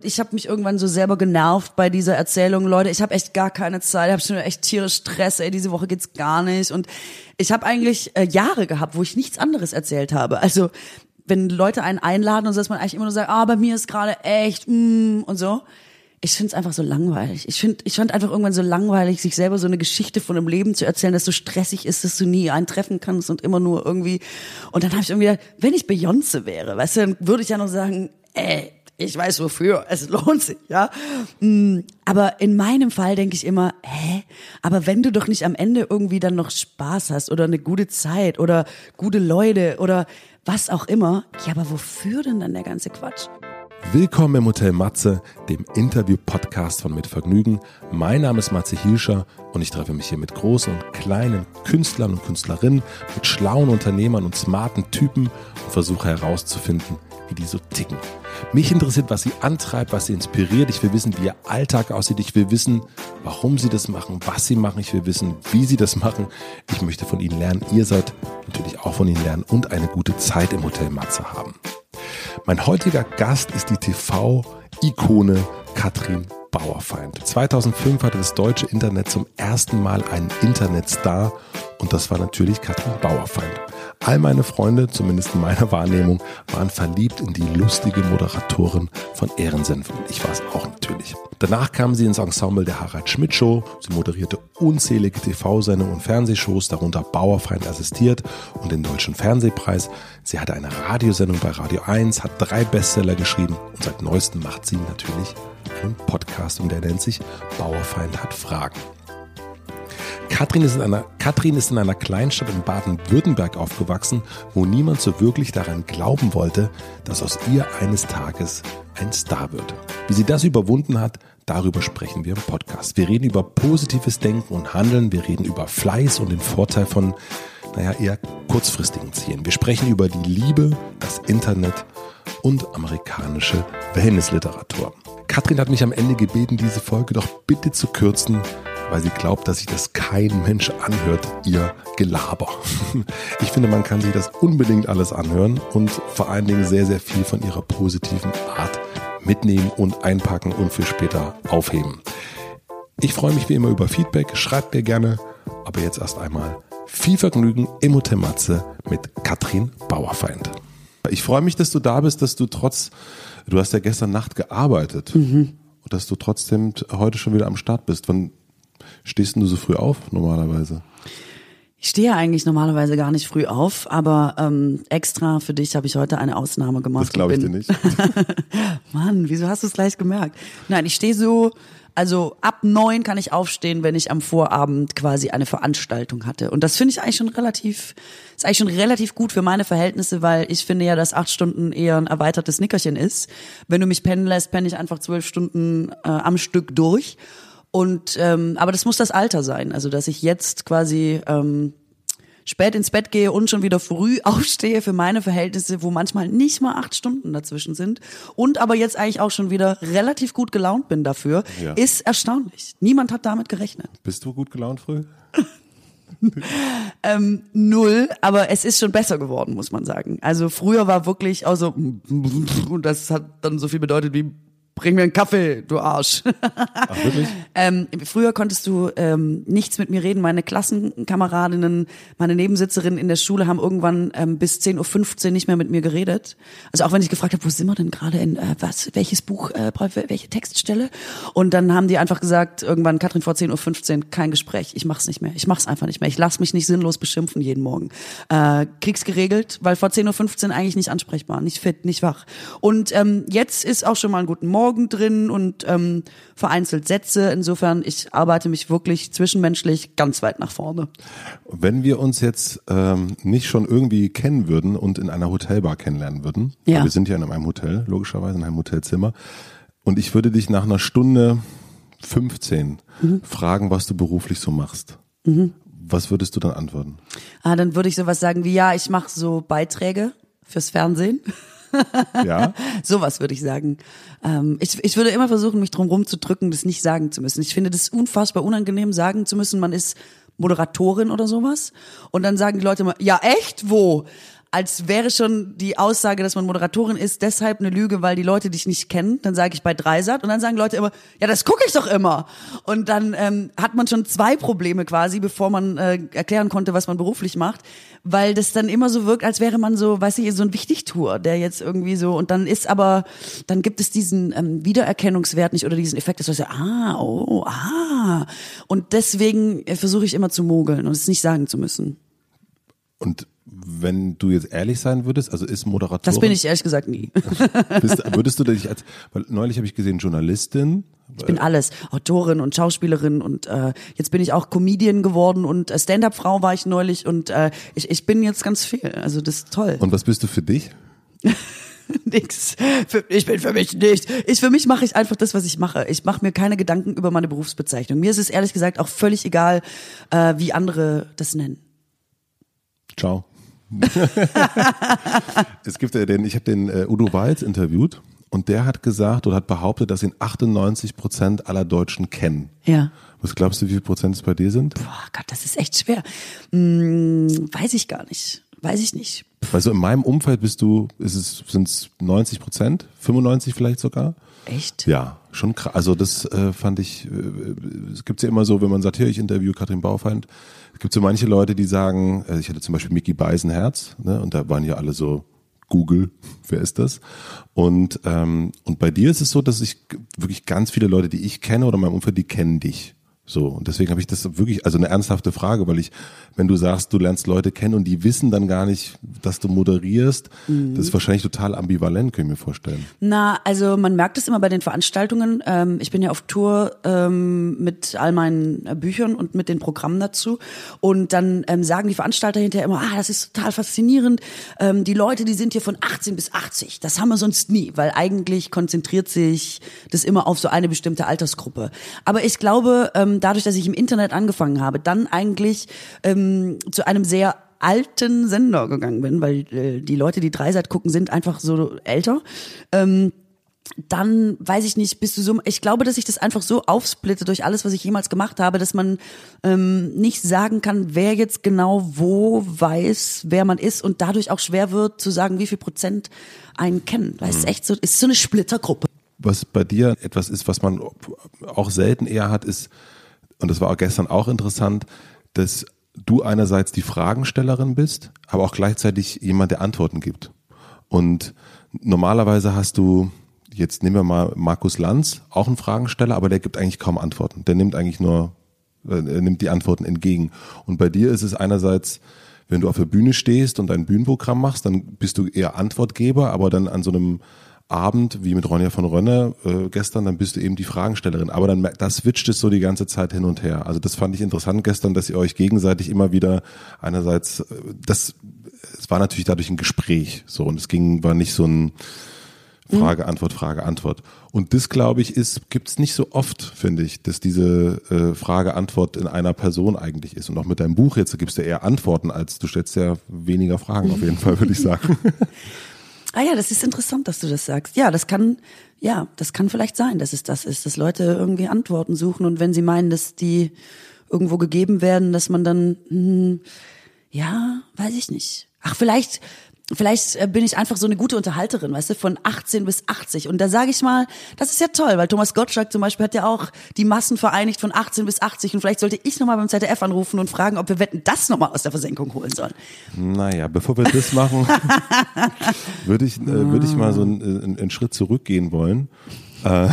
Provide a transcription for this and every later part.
Ich habe mich irgendwann so selber genervt bei dieser Erzählung, Leute. Ich habe echt gar keine Zeit, ich habe schon echt tierisch Stress. Ey, diese Woche geht's gar nicht. Und ich habe eigentlich äh, Jahre gehabt, wo ich nichts anderes erzählt habe. Also wenn Leute einen einladen und so, dass man eigentlich immer nur sagt, ah, bei mir ist gerade echt mm, und so. Ich finde es einfach so langweilig. Ich finde, ich fand einfach irgendwann so langweilig, sich selber so eine Geschichte von einem Leben zu erzählen, das so stressig ist, dass du nie einen treffen kannst und immer nur irgendwie. Und dann habe ich irgendwie, gedacht, wenn ich Beyonce wäre, weißt du, dann würde ich ja noch sagen, ey, ich weiß wofür, es lohnt sich, ja. Mm, aber in meinem Fall denke ich immer, hä? Aber wenn du doch nicht am Ende irgendwie dann noch Spaß hast oder eine gute Zeit oder gute Leute oder was auch immer, ja, aber wofür denn dann der ganze Quatsch? Willkommen im Hotel Matze, dem Interview-Podcast von Mit Vergnügen. Mein Name ist Matze Hilscher und ich treffe mich hier mit großen und kleinen Künstlern und Künstlerinnen, mit schlauen Unternehmern und smarten Typen und versuche herauszufinden, wie die so ticken. Mich interessiert, was sie antreibt, was sie inspiriert. Ich will wissen, wie ihr Alltag aussieht. Ich will wissen, warum sie das machen, was sie machen. Ich will wissen, wie sie das machen. Ich möchte von ihnen lernen. Ihr sollt natürlich auch von ihnen lernen und eine gute Zeit im Hotel Matze haben. Mein heutiger Gast ist die TV-Ikone Katrin Bauerfeind. 2005 hatte das deutsche Internet zum ersten Mal einen Internetstar und das war natürlich Katrin Bauerfeind. All meine Freunde, zumindest in meiner Wahrnehmung, waren verliebt in die lustige Moderatorin von Ehrensenf. Ich war es auch natürlich. Danach kam sie ins Ensemble der Harald Schmidt Show. Sie moderierte unzählige TV-Sendungen und Fernsehshows, darunter Bauerfeind assistiert und den Deutschen Fernsehpreis. Sie hatte eine Radiosendung bei Radio 1, hat drei Bestseller geschrieben und seit neuestem macht sie natürlich einen Podcast und der nennt sich Bauerfeind hat Fragen. Katrin ist, in einer, Katrin ist in einer Kleinstadt in Baden-Württemberg aufgewachsen, wo niemand so wirklich daran glauben wollte, dass aus ihr eines Tages ein Star wird. Wie sie das überwunden hat, darüber sprechen wir im Podcast. Wir reden über positives Denken und Handeln, wir reden über Fleiß und den Vorteil von, naja, eher kurzfristigen Zielen. Wir sprechen über die Liebe, das Internet und amerikanische Wellnessliteratur. Katrin hat mich am Ende gebeten, diese Folge doch bitte zu kürzen, weil sie glaubt, dass sich das kein Mensch anhört, ihr Gelaber. Ich finde, man kann sich das unbedingt alles anhören und vor allen Dingen sehr, sehr viel von ihrer positiven Art mitnehmen und einpacken und für später aufheben. Ich freue mich wie immer über Feedback, schreibt mir gerne, aber jetzt erst einmal viel Vergnügen im Hotel Matze mit Katrin Bauerfeind. Ich freue mich, dass du da bist, dass du trotz, du hast ja gestern Nacht gearbeitet mhm. und dass du trotzdem heute schon wieder am Start bist. Wann stehst du so früh auf normalerweise? Ich stehe eigentlich normalerweise gar nicht früh auf, aber ähm, extra für dich habe ich heute eine Ausnahme gemacht. Das glaube ich dir nicht. Mann, wieso hast du es gleich gemerkt? Nein, ich stehe so, also ab neun kann ich aufstehen, wenn ich am Vorabend quasi eine Veranstaltung hatte. Und das finde ich eigentlich schon relativ, ist eigentlich schon relativ gut für meine Verhältnisse, weil ich finde ja, dass acht Stunden eher ein erweitertes Nickerchen ist. Wenn du mich pennen lässt, penne ich einfach zwölf Stunden äh, am Stück durch. Und ähm, aber das muss das Alter sein, also dass ich jetzt quasi ähm, spät ins Bett gehe und schon wieder früh aufstehe für meine Verhältnisse, wo manchmal nicht mal acht Stunden dazwischen sind und aber jetzt eigentlich auch schon wieder relativ gut gelaunt bin dafür, ja. ist erstaunlich. Niemand hat damit gerechnet. Bist du gut gelaunt früh? ähm, null, aber es ist schon besser geworden, muss man sagen. Also früher war wirklich, also und das hat dann so viel bedeutet wie bring mir einen Kaffee, du Arsch. Ach, wirklich? ähm, früher konntest du ähm, nichts mit mir reden. Meine Klassenkameradinnen, meine Nebensitzerinnen in der Schule haben irgendwann ähm, bis 10.15 Uhr nicht mehr mit mir geredet. Also auch wenn ich gefragt habe, wo sind wir denn gerade in, äh, was, welches Buch, äh, welche Textstelle? Und dann haben die einfach gesagt, irgendwann, Katrin, vor 10.15 Uhr kein Gespräch. Ich mach's nicht mehr. Ich mach's einfach nicht mehr. Ich lass mich nicht sinnlos beschimpfen jeden Morgen. Äh, krieg's geregelt, weil vor 10.15 Uhr eigentlich nicht ansprechbar, nicht fit, nicht wach. Und ähm, jetzt ist auch schon mal ein guten Morgen Morgen drin und ähm, vereinzelt Sätze. Insofern, ich arbeite mich wirklich zwischenmenschlich ganz weit nach vorne. Wenn wir uns jetzt ähm, nicht schon irgendwie kennen würden und in einer Hotelbar kennenlernen würden, ja. wir sind ja in einem Hotel, logischerweise in einem Hotelzimmer, und ich würde dich nach einer Stunde 15 mhm. fragen, was du beruflich so machst. Mhm. Was würdest du dann antworten? Ah, dann würde ich sowas sagen wie, ja, ich mache so Beiträge fürs Fernsehen. Ja. Sowas würde ich sagen. Ähm, ich, ich würde immer versuchen, mich drum rumzudrücken, das nicht sagen zu müssen. Ich finde das unfassbar unangenehm, sagen zu müssen, man ist Moderatorin oder sowas. Und dann sagen die Leute immer, ja echt, wo? Als wäre schon die Aussage, dass man Moderatorin ist, deshalb eine Lüge, weil die Leute dich nicht kennen. Dann sage ich bei Dreisat und dann sagen Leute immer, ja, das gucke ich doch immer. Und dann ähm, hat man schon zwei Probleme quasi, bevor man äh, erklären konnte, was man beruflich macht, weil das dann immer so wirkt, als wäre man so, weiß ich, so ein Wichtigtour, der jetzt irgendwie so und dann ist aber, dann gibt es diesen ähm, Wiedererkennungswert nicht oder diesen Effekt, dass du sagst, ah, oh, ah. Und deswegen äh, versuche ich immer zu mogeln und es nicht sagen zu müssen. Und wenn du jetzt ehrlich sein würdest, also ist Moderatorin. Das bin ich ehrlich gesagt nie. Bist, würdest du dich als, weil neulich habe ich gesehen, Journalistin. Ich bin alles. Autorin und Schauspielerin und äh, jetzt bin ich auch Comedian geworden und äh, Stand-up-Frau war ich neulich und äh, ich, ich bin jetzt ganz viel. Also das ist toll. Und was bist du für dich? Nix. Für, ich bin für mich nicht. Ich für mich mache ich einfach das, was ich mache. Ich mache mir keine Gedanken über meine Berufsbezeichnung. Mir ist es ehrlich gesagt auch völlig egal, äh, wie andere das nennen. Ciao. es gibt ja den, ich habe den äh, Udo Walz interviewt und der hat gesagt oder hat behauptet, dass ihn 98 Prozent aller Deutschen kennen. Ja. Was glaubst du, wie viel Prozent es bei dir sind? Boah Gott, das ist echt schwer. Hm, weiß ich gar nicht. Weiß ich nicht. Weil so in meinem Umfeld bist du, ist es, sind es 90 Prozent, 95 vielleicht sogar. Echt? Ja, schon krass. Also das äh, fand ich, äh, es gibt ja immer so, wenn man sagt, hier, ich interview Katrin Baufeind, gibt so manche Leute, die sagen, äh, ich hatte zum Beispiel Mickey Beisenherz, ne, und da waren ja alle so, Google, wer ist das? Und, ähm, und bei dir ist es so, dass ich wirklich ganz viele Leute, die ich kenne oder in meinem Umfeld, die kennen dich. So, und deswegen habe ich das wirklich, also eine ernsthafte Frage, weil ich, wenn du sagst, du lernst Leute kennen und die wissen dann gar nicht, dass du moderierst, mhm. das ist wahrscheinlich total ambivalent, kann ich mir vorstellen. Na, also man merkt es immer bei den Veranstaltungen. Ähm, ich bin ja auf Tour ähm, mit all meinen äh, Büchern und mit den Programmen dazu. Und dann ähm, sagen die Veranstalter hinterher immer, ah, das ist total faszinierend. Ähm, die Leute, die sind hier von 18 bis 80. Das haben wir sonst nie, weil eigentlich konzentriert sich das immer auf so eine bestimmte Altersgruppe. Aber ich glaube, ähm, dadurch, dass ich im Internet angefangen habe, dann eigentlich ähm, zu einem sehr alten Sender gegangen bin, weil äh, die Leute, die Dreisat gucken, sind einfach so älter. Ähm, dann weiß ich nicht, bist du so, ich glaube, dass ich das einfach so aufsplitte durch alles, was ich jemals gemacht habe, dass man ähm, nicht sagen kann, wer jetzt genau wo weiß, wer man ist und dadurch auch schwer wird zu sagen, wie viel Prozent einen kennen. Weil es ist echt so, ist so eine Splittergruppe. Was bei dir etwas ist, was man auch selten eher hat, ist und das war auch gestern auch interessant, dass du einerseits die Fragenstellerin bist, aber auch gleichzeitig jemand, der Antworten gibt. Und normalerweise hast du, jetzt nehmen wir mal Markus Lanz, auch einen Fragensteller, aber der gibt eigentlich kaum Antworten. Der nimmt eigentlich nur, äh, nimmt die Antworten entgegen. Und bei dir ist es einerseits, wenn du auf der Bühne stehst und ein Bühnenprogramm machst, dann bist du eher Antwortgeber, aber dann an so einem Abend, wie mit Ronja von Rönne äh, gestern, dann bist du eben die Fragenstellerin. Aber dann das switcht es so die ganze Zeit hin und her. Also das fand ich interessant gestern, dass ihr euch gegenseitig immer wieder einerseits, äh, das, es war natürlich dadurch ein Gespräch, so und es ging, war nicht so ein Frage, Antwort, Frage, Antwort. Und das, glaube ich, ist, gibt's nicht so oft, finde ich, dass diese äh, Frage, Antwort in einer Person eigentlich ist. Und auch mit deinem Buch jetzt, gibst du eher Antworten, als du stellst ja weniger Fragen, auf jeden Fall, würde ich sagen. Ah ja, das ist interessant, dass du das sagst. Ja, das kann, ja, das kann vielleicht sein, dass es das ist, dass Leute irgendwie Antworten suchen und wenn sie meinen, dass die irgendwo gegeben werden, dass man dann, hm, ja, weiß ich nicht. Ach, vielleicht vielleicht äh, bin ich einfach so eine gute Unterhalterin, weißt du, von 18 bis 80. Und da sage ich mal, das ist ja toll, weil Thomas Gottschalk zum Beispiel hat ja auch die Massen vereinigt von 18 bis 80. Und vielleicht sollte ich nochmal beim ZDF anrufen und fragen, ob wir Wetten das nochmal aus der Versenkung holen sollen. Naja, bevor wir das machen, würde ich, äh, würde ich mal so einen, einen Schritt zurückgehen wollen. Äh,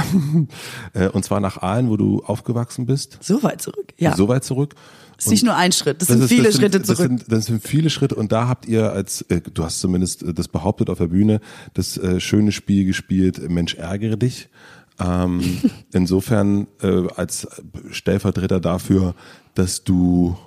äh, und zwar nach Aalen, wo du aufgewachsen bist. So weit zurück, ja. So weit zurück. Das ist nicht nur ein Schritt, das, das sind ist, viele das Schritte zurück. Das sind, das sind viele Schritte und da habt ihr als, äh, du hast zumindest äh, das behauptet auf der Bühne, das äh, schöne Spiel gespielt, Mensch ärgere dich. Ähm, insofern äh, als Stellvertreter dafür, dass du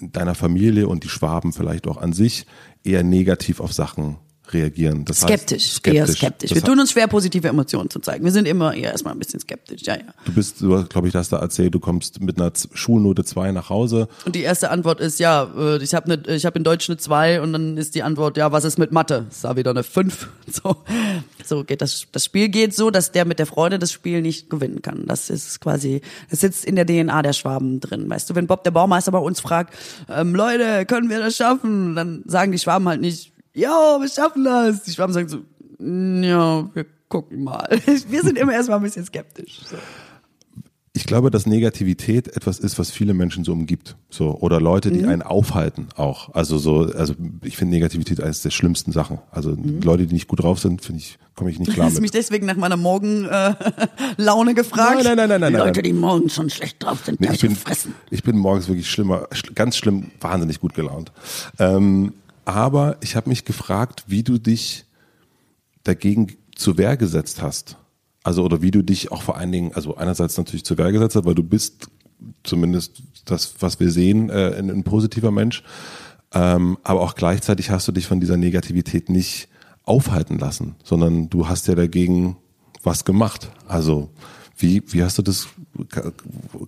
deiner Familie und die Schwaben vielleicht auch an sich eher negativ auf Sachen reagieren. Das skeptisch, heißt, skeptisch, eher skeptisch. Das Wir tun uns schwer, positive Emotionen zu zeigen. Wir sind immer eher erstmal ein bisschen skeptisch, ja, ja. Du bist, du glaube ich, hast da erzählt, du kommst mit einer Schulnote 2 nach Hause. Und die erste Antwort ist, ja, äh, ich habe ne, ich hab in Deutsch eine 2 und dann ist die Antwort, ja, was ist mit Mathe? Ist da wieder eine 5. So, so geht das. Das Spiel geht so, dass der mit der Freude das Spiel nicht gewinnen kann. Das ist quasi, das sitzt in der DNA der Schwaben drin. Weißt du, wenn Bob der Baumeister bei uns fragt, ähm, Leute, können wir das schaffen? Dann sagen die Schwaben halt nicht, ja, wir schaffen das. Die Schwaben sagen so, ja, wir gucken mal. Wir sind immer erstmal ein bisschen skeptisch. So. Ich glaube, dass Negativität etwas ist, was viele Menschen so umgibt. So, oder Leute, Mhm. die einen aufhalten auch. Also so, also ich finde Negativität eines der schlimmsten Sachen. Also Leute, die nicht gut drauf sind, finde ich, komme ich nicht klar Mhm. Hast du mit. mich deswegen nach meiner Morgenlaune äh, gefragt? Nein, nein, nein, nein, nein, Die nein, Leute, nein. die morgens schon schlecht drauf sind, Nee, ich bin, fressen. ich bin morgens wirklich schlimmer, sch- ganz schlimm, wahnsinnig gut gelaunt. Ähm, aber ich habe mich gefragt, wie du dich dagegen zur Wehr gesetzt hast. Also oder wie du dich auch vor allen Dingen, also einerseits natürlich zur Wehr gesetzt hast, weil du bist zumindest das, was wir sehen, äh, ein, ein positiver Mensch. Ähm, aber auch gleichzeitig hast du dich von dieser Negativität nicht aufhalten lassen, sondern du hast ja dagegen was gemacht. Also wie, wie hast du das, ka-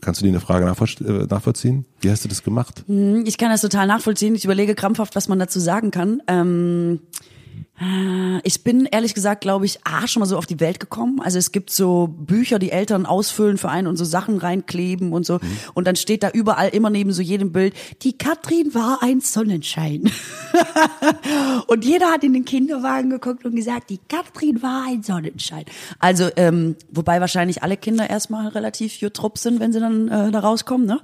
kannst du dir eine Frage äh, nachvollziehen? Wie hast du das gemacht? Ich kann das total nachvollziehen. Ich überlege krampfhaft, was man dazu sagen kann. Ähm, äh, ich bin ehrlich gesagt, glaube ich, A, schon mal so auf die Welt gekommen. Also es gibt so Bücher, die Eltern ausfüllen für einen und so Sachen reinkleben und so. Und dann steht da überall immer neben so jedem Bild, die Katrin war ein Sonnenschein. und jeder hat in den Kinderwagen geguckt und gesagt, die Katrin war ein Sonnenschein. Also, ähm, wobei wahrscheinlich alle Kinder erstmal relativ jutrupp sind, wenn sie dann äh, da rauskommen. Ne?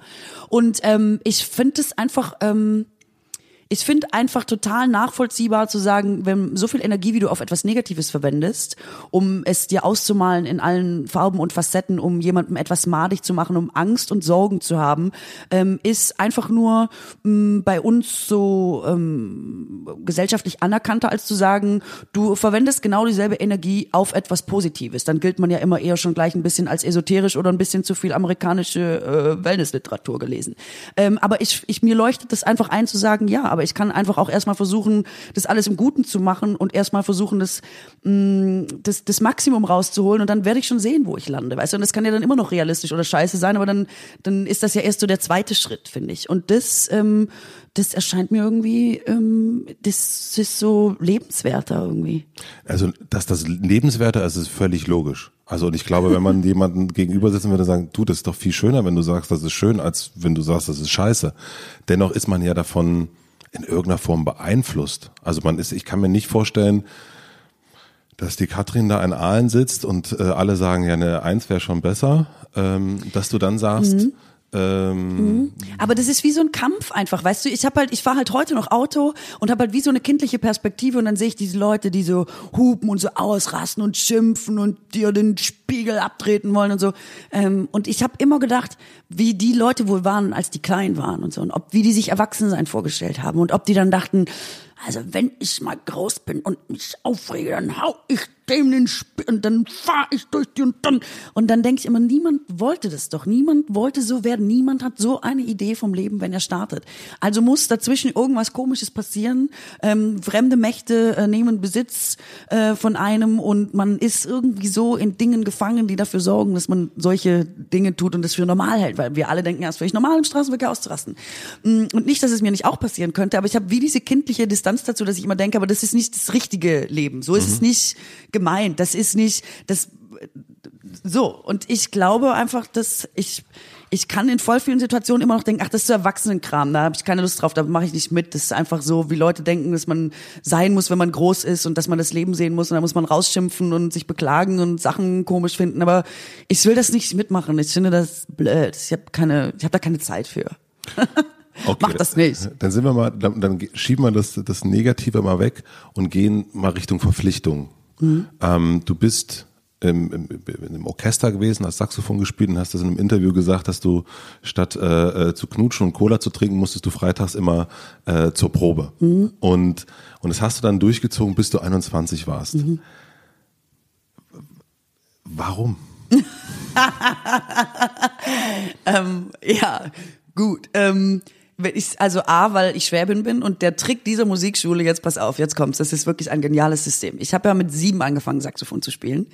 Und ähm, ich finde es einfach... Ähm, ich finde einfach total nachvollziehbar zu sagen, wenn so viel Energie, wie du auf etwas Negatives verwendest, um es dir auszumalen in allen Farben und Facetten, um jemandem etwas madig zu machen, um Angst und Sorgen zu haben, ähm, ist einfach nur ähm, bei uns so ähm, gesellschaftlich anerkannter, als zu sagen, du verwendest genau dieselbe Energie auf etwas Positives. Dann gilt man ja immer eher schon gleich ein bisschen als esoterisch oder ein bisschen zu viel amerikanische äh, Wellnessliteratur gelesen. Ähm, aber ich, ich mir leuchtet das einfach ein zu sagen, ja, aber ich kann einfach auch erstmal versuchen, das alles im Guten zu machen und erstmal versuchen, das, mh, das, das Maximum rauszuholen und dann werde ich schon sehen, wo ich lande. Weißt du, und das kann ja dann immer noch realistisch oder scheiße sein, aber dann, dann ist das ja erst so der zweite Schritt, finde ich. Und das, ähm, das erscheint mir irgendwie, ähm, das ist so lebenswerter irgendwie. Also, dass das lebenswerter ist, ist völlig logisch. Also, und ich glaube, wenn man jemanden gegenüber sitzen würde sagen, du, das ist doch viel schöner, wenn du sagst, das ist schön, als wenn du sagst, das ist scheiße. Dennoch ist man ja davon in irgendeiner Form beeinflusst. Also man ist, ich kann mir nicht vorstellen, dass die Katrin da in Aalen sitzt und äh, alle sagen, ja, eine Eins wäre schon besser, ähm, dass du dann sagst, ähm, Aber das ist wie so ein Kampf einfach, weißt du? Ich habe halt, ich fahre halt heute noch Auto und habe halt wie so eine kindliche Perspektive und dann sehe ich diese Leute, die so hupen und so ausrasten und schimpfen und dir den Spiegel abtreten wollen und so. Ähm, und ich habe immer gedacht, wie die Leute wohl waren, als die klein waren und so und ob wie die sich Erwachsensein vorgestellt haben und ob die dann dachten, also wenn ich mal groß bin und mich aufrege, dann hau ich den Sp und dann fahr ich durch die und dann und dann denke ich immer, niemand wollte das doch, niemand wollte so werden, niemand hat so eine Idee vom Leben, wenn er startet. Also muss dazwischen irgendwas Komisches passieren. Ähm, fremde Mächte äh, nehmen Besitz äh, von einem und man ist irgendwie so in Dingen gefangen, die dafür sorgen, dass man solche Dinge tut und das für normal hält, weil wir alle denken, ja, es ist völlig normal, im Straßenverkehr auszurasten. Mm, Und nicht, dass es mir nicht auch passieren könnte, aber ich habe wie diese kindliche Distanz dazu, dass ich immer denke, aber das ist nicht das richtige Leben. So ist es nicht gemeint. Das ist nicht das so. Und ich glaube einfach, dass ich ich kann in voll vielen Situationen immer noch denken, ach, das ist so Erwachsenenkram, da habe ich keine Lust drauf, da mache ich nicht mit. Das ist einfach so, wie Leute denken, dass man sein muss, wenn man groß ist und dass man das Leben sehen muss und da muss man rausschimpfen und sich beklagen und Sachen komisch finden. Aber ich will das nicht mitmachen. Ich finde das blöd. Ich habe keine, ich habe da keine Zeit für. okay, Mach das nicht. Dann sind wir mal, dann, dann schieben wir das, das Negative mal weg und gehen mal Richtung Verpflichtung. Mhm. Ähm, du bist im, im, in einem Orchester gewesen, hast Saxophon gespielt und hast das in einem Interview gesagt, dass du statt äh, äh, zu knutschen und Cola zu trinken, musstest du freitags immer äh, zur Probe. Mhm. Und, und das hast du dann durchgezogen, bis du 21 warst. Mhm. Warum? ähm, ja, gut. Ähm, also A, weil ich Schwäbin bin und der Trick dieser Musikschule, jetzt pass auf, jetzt kommt's, das ist wirklich ein geniales System. Ich habe ja mit sieben angefangen, Saxophon zu spielen.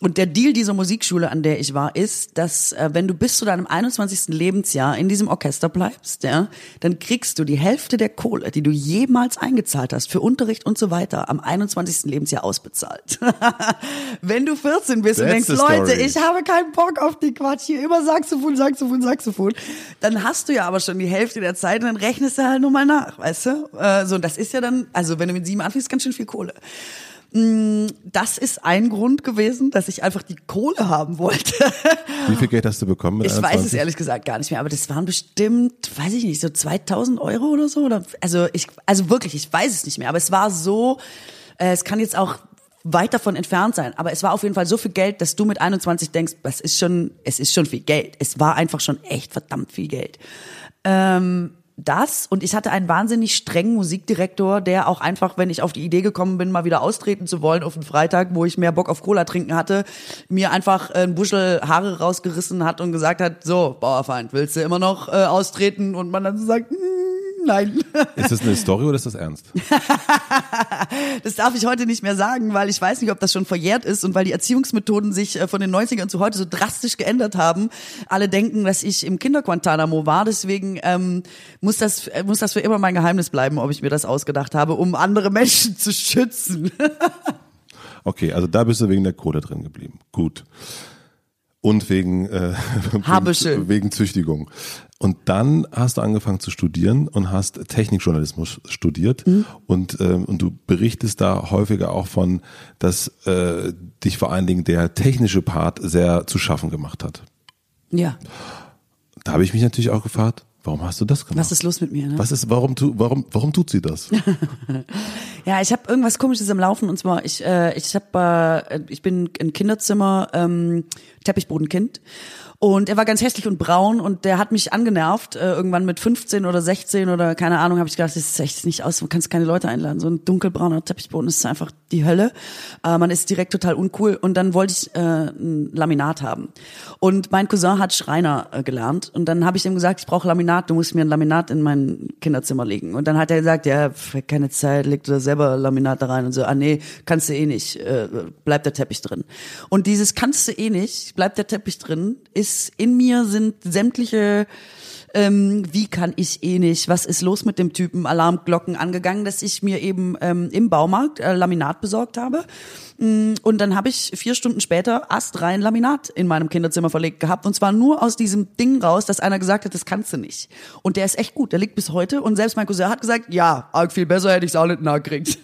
Und der Deal dieser Musikschule, an der ich war, ist, dass äh, wenn du bis zu deinem 21. Lebensjahr in diesem Orchester bleibst, ja, dann kriegst du die Hälfte der Kohle, die du jemals eingezahlt hast für Unterricht und so weiter, am 21. Lebensjahr ausbezahlt. wenn du 14 bist That's und denkst. Leute, ich habe keinen Bock auf die Quatsch hier, immer Saxophon, Saxophon, Saxophon, dann hast du ja aber schon die Hälfte der Zeit und dann rechnest du halt nur mal nach, weißt du? Äh, so, und das ist ja dann, also wenn du mit sieben anfängst, ganz schön viel Kohle das ist ein Grund gewesen, dass ich einfach die Kohle haben wollte. Wie viel Geld hast du bekommen? Mit Ich weiß es 21? ehrlich gesagt gar nicht mehr, aber das waren bestimmt, weiß ich nicht, so 2000 Euro oder so. Oder, also ich, also wirklich, ich weiß es nicht mehr, aber es war so, äh, es kann jetzt auch weit davon entfernt sein, aber es war auf jeden Fall so viel Geld, dass du mit 21 denkst, das ist schon, es ist schon viel Geld. Es war einfach schon echt verdammt viel Geld. Ähm, das und ich hatte einen wahnsinnig strengen Musikdirektor, der auch einfach, wenn ich auf die Idee gekommen bin, mal wieder austreten zu wollen auf einen Freitag, wo ich mehr Bock auf Cola trinken hatte, mir einfach ein Buschel Haare rausgerissen hat und gesagt hat, so, Bauerfeind, willst du immer noch äh, austreten? Und man dann so sagt, "Mm, nein. Ist das eine Story oder ist das ernst? Das darf ich heute nicht mehr sagen, weil ich weiß nicht, ob das schon verjährt ist und weil die Erziehungsmethoden sich äh, von den 90ern zu heute so drastisch geändert haben. Alle denken, dass ich im Kinderquantanamo war, deswegen ähm, muss das äh, muss das für immer mein Geheimnis bleiben, ob ich mir das ausgedacht habe, um andere Menschen zu schützen. Okay, also da bist du wegen der Kohle drin geblieben. Gut. Und wegen, äh, wegen, Züchtigung. Und dann hast du angefangen zu studieren und hast Technikjournalismus studiert Mhm. und, ähm, und du berichtest da häufiger auch von, dass äh, dich vor allen Dingen der technische Part sehr zu schaffen gemacht hat. Ja, Da habe ich mich natürlich auch gefragt, warum hast du das gemacht? was ist los mit mir? Ne? Was ist, warum, tu, warum, warum tut sie das? Ja, ich habe irgendwas Komisches im Laufen und zwar ich äh, ich habe äh, ich bin ein Kinderzimmer ähm, Teppichbodenkind und er war ganz hässlich und braun und der hat mich angenervt äh, irgendwann mit 15 oder 16 oder keine Ahnung habe ich gedacht das ist echt nicht aus du kannst keine Leute einladen. So ein dunkelbrauner Teppichboden ist einfach die Hölle. Äh, man ist direkt total uncool und dann wollte ich äh, ein Laminat haben. Und mein Cousin hat Schreiner äh, gelernt und dann habe ich ihm gesagt ich brauche Laminat du musst mir ein Laminat in mein Kinderzimmer legen. Und dann hat er gesagt ja keine Zeit leg du da selber Laminat da rein und so. Ah nee kannst du eh nicht äh, bleibt der Teppich drin. Und dieses kannst du eh nicht bleibt der Teppich drin ist in mir sind sämtliche ähm, wie kann ich eh nicht, was ist los mit dem Typen, Alarmglocken angegangen, dass ich mir eben ähm, im Baumarkt äh, Laminat besorgt habe. Mm, Und dann habe ich vier Stunden später astrein Laminat in meinem Kinderzimmer verlegt gehabt. Und zwar nur aus diesem Ding raus, dass einer gesagt hat, das kannst du nicht. Und der ist echt gut, der liegt bis heute. Und selbst mein Cousin hat gesagt, ja, viel besser hätte ich es auch nicht nachgekriegt.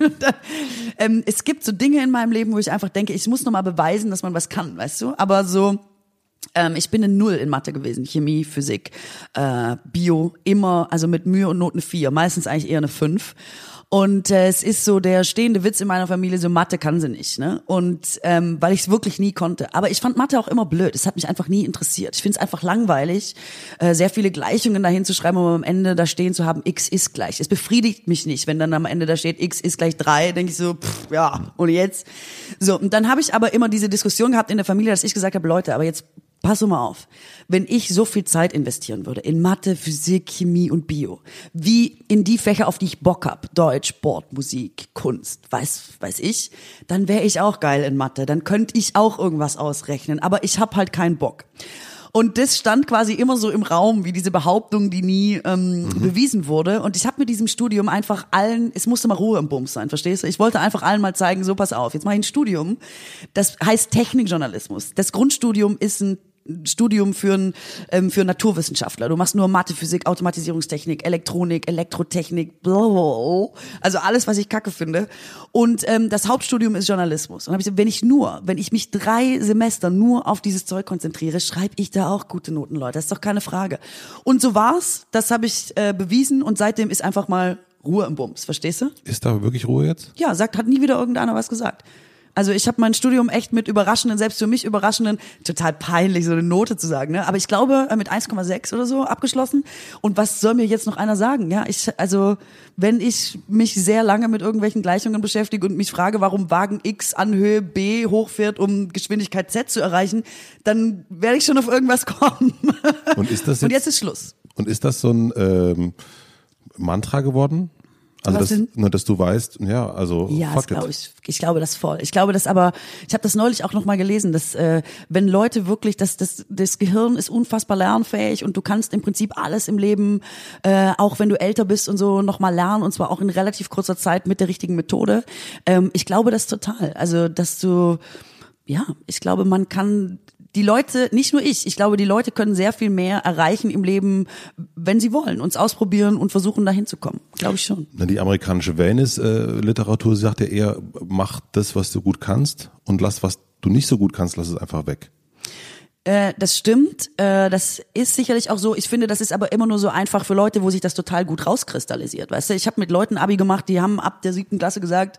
ähm, es gibt so Dinge in meinem Leben, wo ich einfach denke, ich muss nochmal beweisen, dass man was kann, weißt du? Aber so ähm, ich bin eine Null in Mathe gewesen, Chemie, Physik, äh, Bio, immer, also mit Mühe und Noten vier, meistens eigentlich eher eine fünf. Und äh, es ist so der stehende Witz in meiner Familie, so Mathe kann sie nicht, ne? Und ähm, weil ich es wirklich nie konnte. Aber ich fand Mathe auch immer blöd. Es hat mich einfach nie interessiert. Ich finde es einfach langweilig, äh, sehr viele Gleichungen dahin zu schreiben, um am Ende da stehen zu haben, x ist gleich. Es befriedigt mich nicht, wenn dann am Ende da steht, x ist gleich drei, denke ich so, pff, ja, und jetzt? So, und dann habe ich aber immer diese Diskussion gehabt in der Familie, dass ich gesagt habe, Leute, aber jetzt Pass mal auf, wenn ich so viel Zeit investieren würde in Mathe, Physik, Chemie und Bio, wie in die Fächer, auf die ich Bock hab, Deutsch, Sport, Musik, Kunst, weiß, weiß ich, dann wäre ich auch geil in Mathe, dann könnte ich auch irgendwas ausrechnen, aber ich hab halt keinen Bock. Und das stand quasi immer so im Raum, wie diese Behauptung, die nie ähm, bewiesen wurde. Und ich habe mit diesem Studium einfach allen, es musste mal Ruhe im Bums sein, verstehst du? Ich wollte einfach allen mal zeigen, so pass auf, jetzt mache ich ein Studium, das heißt Technikjournalismus. Das Grundstudium ist ein Studium für, ein, ähm, für Naturwissenschaftler. Du machst nur Mathe, Physik, Automatisierungstechnik, Elektronik, Elektrotechnik, blablabla. also alles, was ich kacke finde. Und ähm, das Hauptstudium ist Journalismus. Und hab ich gesagt, wenn ich nur, wenn ich mich drei Semester nur auf dieses Zeug konzentriere, schreibe ich da auch gute Noten, Leute. Das ist doch keine Frage. Und so war's. Das habe ich äh, bewiesen und seitdem ist einfach mal Ruhe im Bums. Verstehst du? Ist da wirklich Ruhe jetzt? Ja, sagt, hat nie wieder irgendeiner was gesagt. Also ich habe mein Studium echt mit überraschenden, selbst für mich überraschenden, total peinlich, so eine Note zu sagen, ne? Aber ich glaube äh, mit 1,6 oder so abgeschlossen. Und was soll mir jetzt noch einer sagen? Ja, ich, also wenn ich mich sehr lange mit irgendwelchen Gleichungen beschäftige und mich frage, warum Wagen X an Höhe B hochfährt, um Geschwindigkeit Z zu erreichen, dann werde ich schon auf irgendwas kommen. Und ist das Und jetzt, jetzt ist Schluss. Und ist das so ein ähm, Mantra geworden? Also Was dass, ne, dass du weißt, ja, also Ja, fuck glaube it. ich. Ich glaube das voll. Ich glaube das aber, ich habe das neulich auch nochmal gelesen, dass äh, wenn Leute wirklich, dass das, das Gehirn ist unfassbar lernfähig und du kannst im Prinzip alles im Leben, äh, auch wenn du älter bist und so, nochmal lernen und zwar auch in relativ kurzer Zeit mit der richtigen Methode. Ähm, ich glaube das total. Also, dass du, ja, ich glaube, man kann die Leute, nicht nur ich, ich glaube, die Leute können sehr viel mehr erreichen im Leben, wenn sie wollen, uns ausprobieren und versuchen, dahin zu kommen. Glaube ich schon. Die amerikanische Wellness-Literatur sagt ja eher, mach das, was du gut kannst und lass, was du nicht so gut kannst, lass es einfach weg. Äh, das stimmt. Äh, das ist sicherlich auch so. Ich finde, das ist aber immer nur so einfach für Leute, wo sich das total gut rauskristallisiert. Weißt du, ich habe mit Leuten Abi gemacht, die haben ab der siebten Klasse gesagt,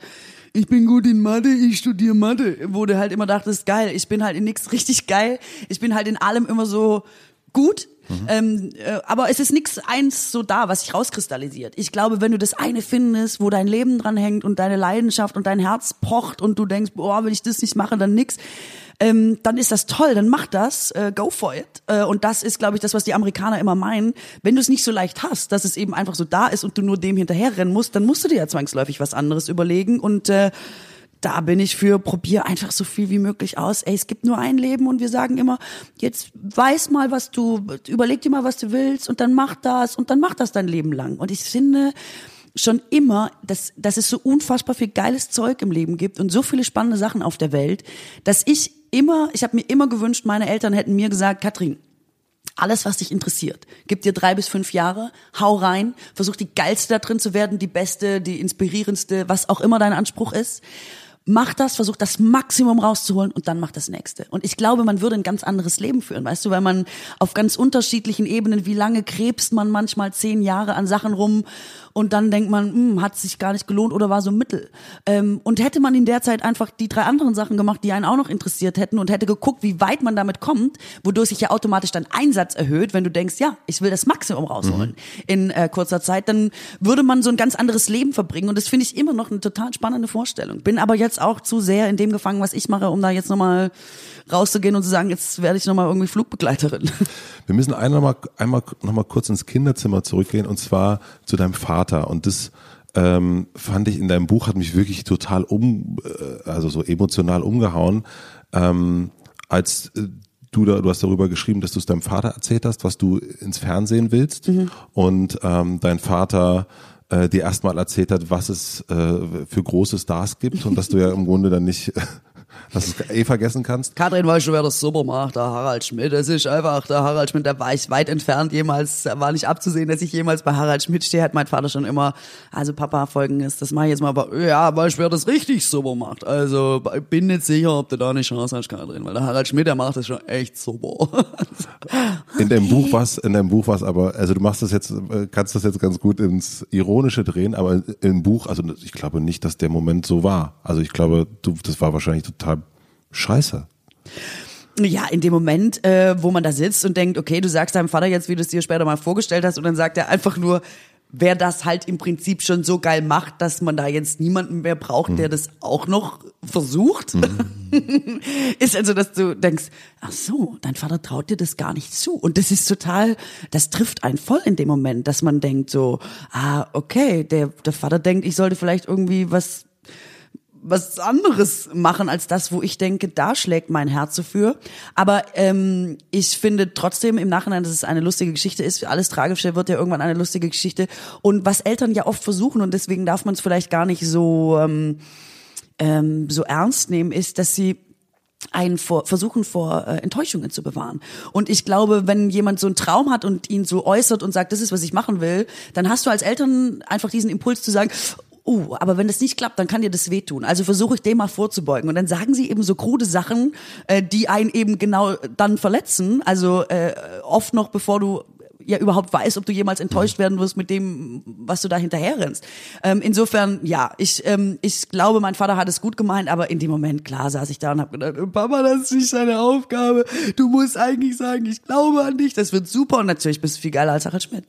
ich bin gut in Mathe, ich studiere Mathe. Wo du halt immer dachtest, geil, ich bin halt in nichts richtig geil. Ich bin halt in allem immer so gut. Ähm, äh, aber es ist nichts eins so da, was sich rauskristallisiert. Ich glaube, wenn du das eine findest, wo dein Leben dran hängt und deine Leidenschaft und dein Herz pocht und du denkst, boah, wenn ich das nicht mache, dann nix, ähm, dann ist das toll, dann mach das, äh, go for it. Äh, und das ist, glaube ich, das, was die Amerikaner immer meinen. Wenn du es nicht so leicht hast, dass es eben einfach so da ist und du nur dem hinterherrennen musst, dann musst du dir ja zwangsläufig was anderes überlegen und äh, da bin ich für, probier einfach so viel wie möglich aus. Ey, es gibt nur ein Leben und wir sagen immer, jetzt weiß mal, was du, überleg dir mal, was du willst und dann mach das und dann mach das dein Leben lang. Und ich finde schon immer, dass, dass es so unfassbar viel geiles Zeug im Leben gibt und so viele spannende Sachen auf der Welt, dass ich immer, ich habe mir immer gewünscht, meine Eltern hätten mir gesagt, Katrin, alles, was dich interessiert. Gib dir drei bis fünf Jahre, hau rein, versuch die geilste da drin zu werden, die beste, die inspirierendste, was auch immer dein Anspruch ist. Mach das, versuch das Maximum rauszuholen und dann mach das nächste. Und ich glaube, man würde ein ganz anderes Leben führen, weißt du, weil man auf ganz unterschiedlichen Ebenen, wie lange krebst man manchmal zehn Jahre an Sachen rum und dann denkt man, hm, hat sich gar nicht gelohnt oder war so mittel. Ähm, und hätte man in der Zeit einfach die drei anderen Sachen gemacht, die einen auch noch interessiert hätten und hätte geguckt, wie weit man damit kommt, wodurch sich ja automatisch dein Einsatz erhöht, wenn du denkst, ja, ich will das Maximum rausholen in äh, kurzer Zeit, dann würde man so ein ganz anderes Leben verbringen und das finde ich immer noch eine total spannende Vorstellung. Bin aber jetzt auch zu sehr in dem gefangen, was ich mache, um da jetzt nochmal rauszugehen und zu sagen, jetzt werde ich nochmal irgendwie Flugbegleiterin. Wir müssen einmal, einmal noch mal kurz ins Kinderzimmer zurückgehen und zwar zu deinem Vater. Und das ähm, fand ich in deinem Buch hat mich wirklich total um, äh, also so emotional umgehauen, ähm, als äh, du da, du hast darüber geschrieben, dass du es deinem Vater erzählt hast, was du ins Fernsehen willst und ähm, dein Vater äh, dir erstmal erzählt hat, was es äh, für große Stars gibt und dass du ja im Grunde dann nicht, dass du es eh vergessen kannst. Katrin weißt du, wer das super macht, der Harald Schmidt. Das ist einfach, der Harald Schmidt, der war ich weit entfernt jemals, war nicht abzusehen, dass ich jemals bei Harald Schmidt stehe, hat mein Vater schon immer, also Papa, folgendes, das mache ich jetzt mal, aber ja, weißt du, wer das richtig super macht. Also, bin nicht sicher, ob du da eine Chance hast, Katrin, weil der Harald Schmidt, der macht das schon echt super. In deinem Buch war's, in deinem Buch war's aber, also du machst das jetzt, äh, kannst das jetzt ganz gut ins Ironische drehen, aber im Buch, also ich glaube nicht, dass der Moment so war. Also ich glaube, du, das war wahrscheinlich total scheiße. Ja, in dem Moment, äh, wo man da sitzt und denkt, okay, du sagst deinem Vater jetzt, wie du es dir später mal vorgestellt hast, und dann sagt er einfach nur, wer das halt im Prinzip schon so geil macht, dass man da jetzt niemanden mehr braucht, der das auch noch versucht, ist also, dass du denkst, ach so, dein Vater traut dir das gar nicht zu. Und das ist total, das trifft einen voll in dem Moment, dass man denkt so, ah, okay, der, der Vater denkt, ich sollte vielleicht irgendwie was was anderes machen als das, wo ich denke, da schlägt mein Herz für. Aber ähm, ich finde trotzdem im Nachhinein, dass es eine lustige Geschichte ist. Alles Tragische wird ja irgendwann eine lustige Geschichte. Und was Eltern ja oft versuchen, und deswegen darf man es vielleicht gar nicht so, ähm, ähm, so ernst nehmen, ist, dass sie einen vor, versuchen vor äh, Enttäuschungen zu bewahren. Und ich glaube, wenn jemand so einen Traum hat und ihn so äußert und sagt, das ist, was ich machen will, dann hast du als Eltern einfach diesen Impuls zu sagen, oh, aber wenn das nicht klappt, dann kann dir das wehtun. Also versuche ich dem mal vorzubeugen. Und dann sagen sie eben so krude Sachen, äh, die einen eben genau dann verletzen. Also äh, oft noch, bevor du ja überhaupt weißt, ob du jemals enttäuscht werden wirst mit dem, was du da hinterher rennst. Ähm, insofern, ja, ich, ähm, ich glaube, mein Vater hat es gut gemeint, aber in dem Moment, klar, saß ich da und habe gedacht, Papa, das ist nicht deine Aufgabe. Du musst eigentlich sagen, ich glaube an dich, das wird super. Und natürlich bist du viel geiler als Harald Schmidt.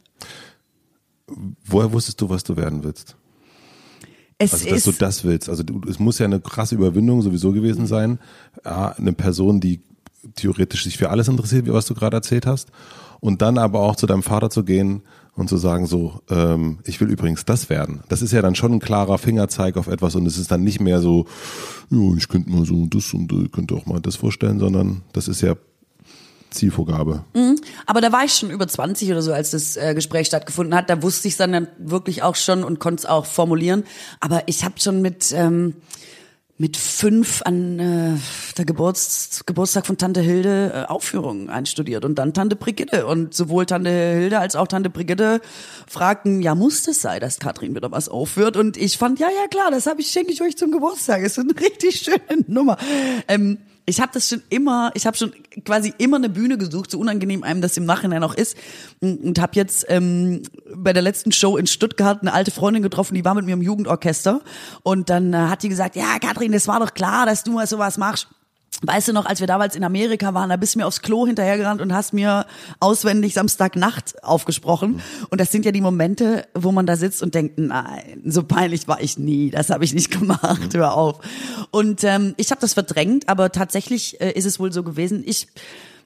Woher wusstest du, was du werden willst? Es Also, dass du das willst. Also, du, es muss ja eine krasse Überwindung sowieso gewesen sein. Ja, eine Person, die theoretisch sich für alles interessiert, wie was du gerade erzählt hast. und dann aber auch zu deinem Vater zu gehen und zu sagen so, ähm, ich will übrigens das werden. Das ist ja dann schon ein klarer Fingerzeig auf etwas und es ist dann nicht mehr so, ja, ich könnte mal so das und ich könnte auch mal das vorstellen, sondern das ist ja Zielvorgabe. Mhm. Aber da war ich schon über 20 oder so, als das äh, Gespräch stattgefunden hat. Da wusste ich es dann wirklich auch schon und konnte es auch formulieren. Aber ich habe schon mit ähm, mit fünf an äh, der Geburts Geburtstag von Tante Hilde äh, Aufführungen einstudiert und dann Tante Brigitte. Und sowohl Tante Hilde als auch Tante Brigitte fragten, ja, muss das sein, dass Katrin wieder was aufführt? Und ich fand, ja, ja, klar, das habe ich, schenke ich euch zum Geburtstag. Ist eine richtig schöne Nummer. Ähm, ich habe das schon immer, ich habe schon quasi immer eine Bühne gesucht, so unangenehm einem das im Nachhinein auch ist. Und habe jetzt ähm, bei der letzten Show in Stuttgart eine alte Freundin getroffen, die war mit mir im Jugendorchester. Und dann äh, hat die gesagt, ja, Katrin, das war doch klar, dass du mal sowas machst. Weißt du noch, als wir damals in Amerika waren, da bist du mir aufs Klo hinterhergerannt und hast mir auswendig Samstagnacht aufgesprochen. Und das sind ja die Momente, wo man da sitzt und denkt, nein, so peinlich war ich nie, das habe ich nicht gemacht, hör auf. Und ähm, ich habe das verdrängt, aber tatsächlich äh, ist es wohl so gewesen. Ich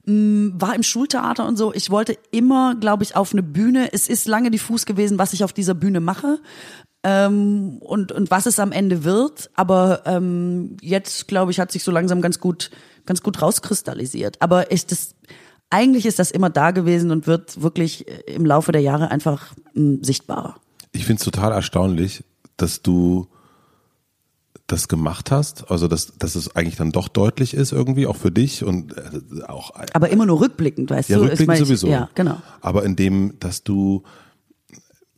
mm, war im Schultheater und so. Ich wollte immer, glaube ich, auf eine Bühne. Es ist lange diffus gewesen, was ich auf dieser Bühne mache ähm, und, und was es am Ende wird. Aber ähm, jetzt, glaube ich, hat sich so langsam ganz gut, ganz gut rauskristallisiert. Aber ist das, eigentlich ist das immer da gewesen und wird wirklich äh, im Laufe der Jahre einfach ähm, sichtbarer. Ich finde es total erstaunlich, dass du das gemacht hast, also dass, dass es eigentlich dann doch deutlich ist irgendwie, auch für dich und äh, auch. Aber immer nur rückblickend, weißt ja, du? Rückblickend sowieso. Ja, genau. Aber in dem, dass du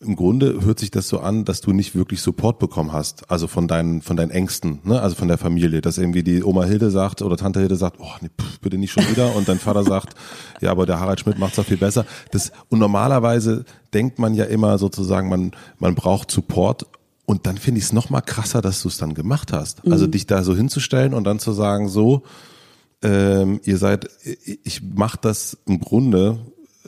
im Grunde hört sich das so an, dass du nicht wirklich Support bekommen hast, also von deinen, von deinen Ängsten, ne? also von der Familie, dass irgendwie die Oma Hilde sagt oder Tante Hilde sagt, oh, nee, pff, bitte nicht schon wieder, und dein Vater sagt, ja, aber der Harald Schmidt macht's doch viel besser. Das und normalerweise denkt man ja immer sozusagen, man man braucht Support. Und dann finde ich es noch mal krasser, dass du es dann gemacht hast. Also mhm. Also dich da so hinzustellen und dann zu sagen, so, ähm, ihr seid, ich mache das im Grunde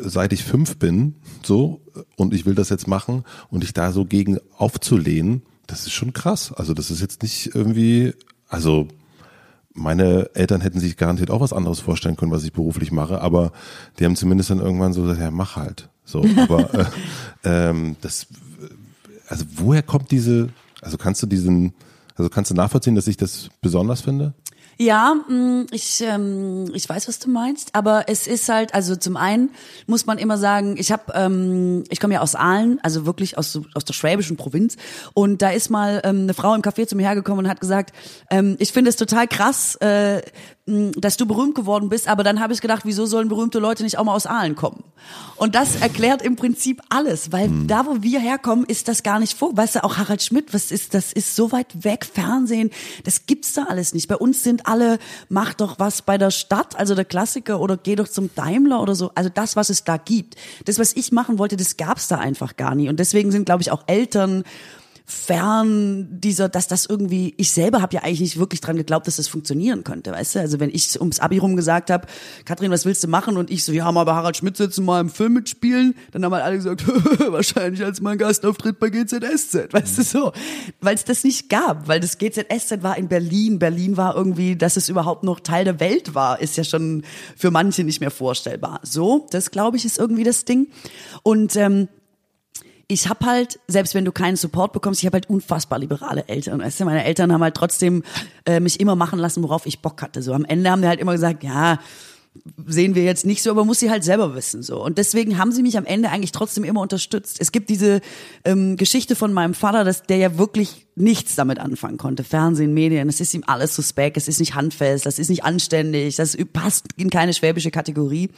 seit ich fünf bin, so, und ich will das jetzt machen und dich da so gegen aufzulehnen, das ist schon krass. Also das ist jetzt nicht irgendwie, also meine Eltern hätten sich garantiert auch was anderes vorstellen können, was ich beruflich mache, aber die haben zumindest dann irgendwann so gesagt, ja, mach halt. So, aber äh, ähm, das, also woher kommt diese, also kannst du diesen, also kannst du nachvollziehen, dass ich das besonders finde? Ja, mm, ich, ähm, ich weiß, was du meinst, aber es ist halt, also zum einen muss man immer sagen, ich habe, ähm, ich komme ja aus Aalen, also wirklich aus, aus der schwäbischen Provinz. Und da ist mal ähm, eine Frau im Café zu mir hergekommen und hat gesagt, ähm, ich finde es total krass, äh, dass du berühmt geworden bist, aber dann habe ich gedacht, wieso sollen berühmte Leute nicht auch mal aus Aalen kommen? Und das erklärt im Prinzip alles, weil mhm. da, wo wir herkommen, ist das gar nicht vor. Weißt du, auch Harald Schmidt, was ist, das ist so weit weg, Fernsehen, das gibt's da alles nicht. Bei uns sind alle, mach doch was bei der Stadt, also der Klassiker, oder geh doch zum Daimler oder so. Also das, was es da gibt. Das, was ich machen wollte, das gab's da einfach gar nie. Und deswegen sind, glaube ich, auch Eltern fern dieser, dass das irgendwie, ich selber habe ja eigentlich nicht wirklich dran geglaubt, dass das funktionieren könnte, weißt du? Also wenn ich ums Abi rum gesagt habe, Katrin, was willst du machen? Und ich so, ja, mal bei Harald Schmidt sitzen, mal im Film mitspielen, dann haben halt alle gesagt, wahrscheinlich als mein Gastauftritt bei GZSZ, weißt du so? Weil es das nicht gab, weil das GZSZ war in Berlin. Berlin war irgendwie, dass es überhaupt noch Teil der Welt war, ist ja schon für manche nicht mehr vorstellbar. So, das glaube ich ist irgendwie das Ding. Und ähm, ich habe halt, selbst wenn du keinen Support bekommst, ich habe halt unfassbar liberale Eltern. Weißt du, meine Eltern haben halt trotzdem äh, mich immer machen lassen, worauf ich Bock hatte. So am Ende haben die halt immer gesagt, ja, sehen wir jetzt nicht so, aber muss sie halt selber wissen so. Und deswegen haben sie mich am Ende eigentlich trotzdem immer unterstützt. Es gibt diese ähm, Geschichte von meinem Vater, dass der ja wirklich nichts damit anfangen konnte. Fernsehen, Medien, das ist ihm alles suspekt, es ist nicht handfest, das ist nicht anständig, das passt in keine schwäbische Kategorie.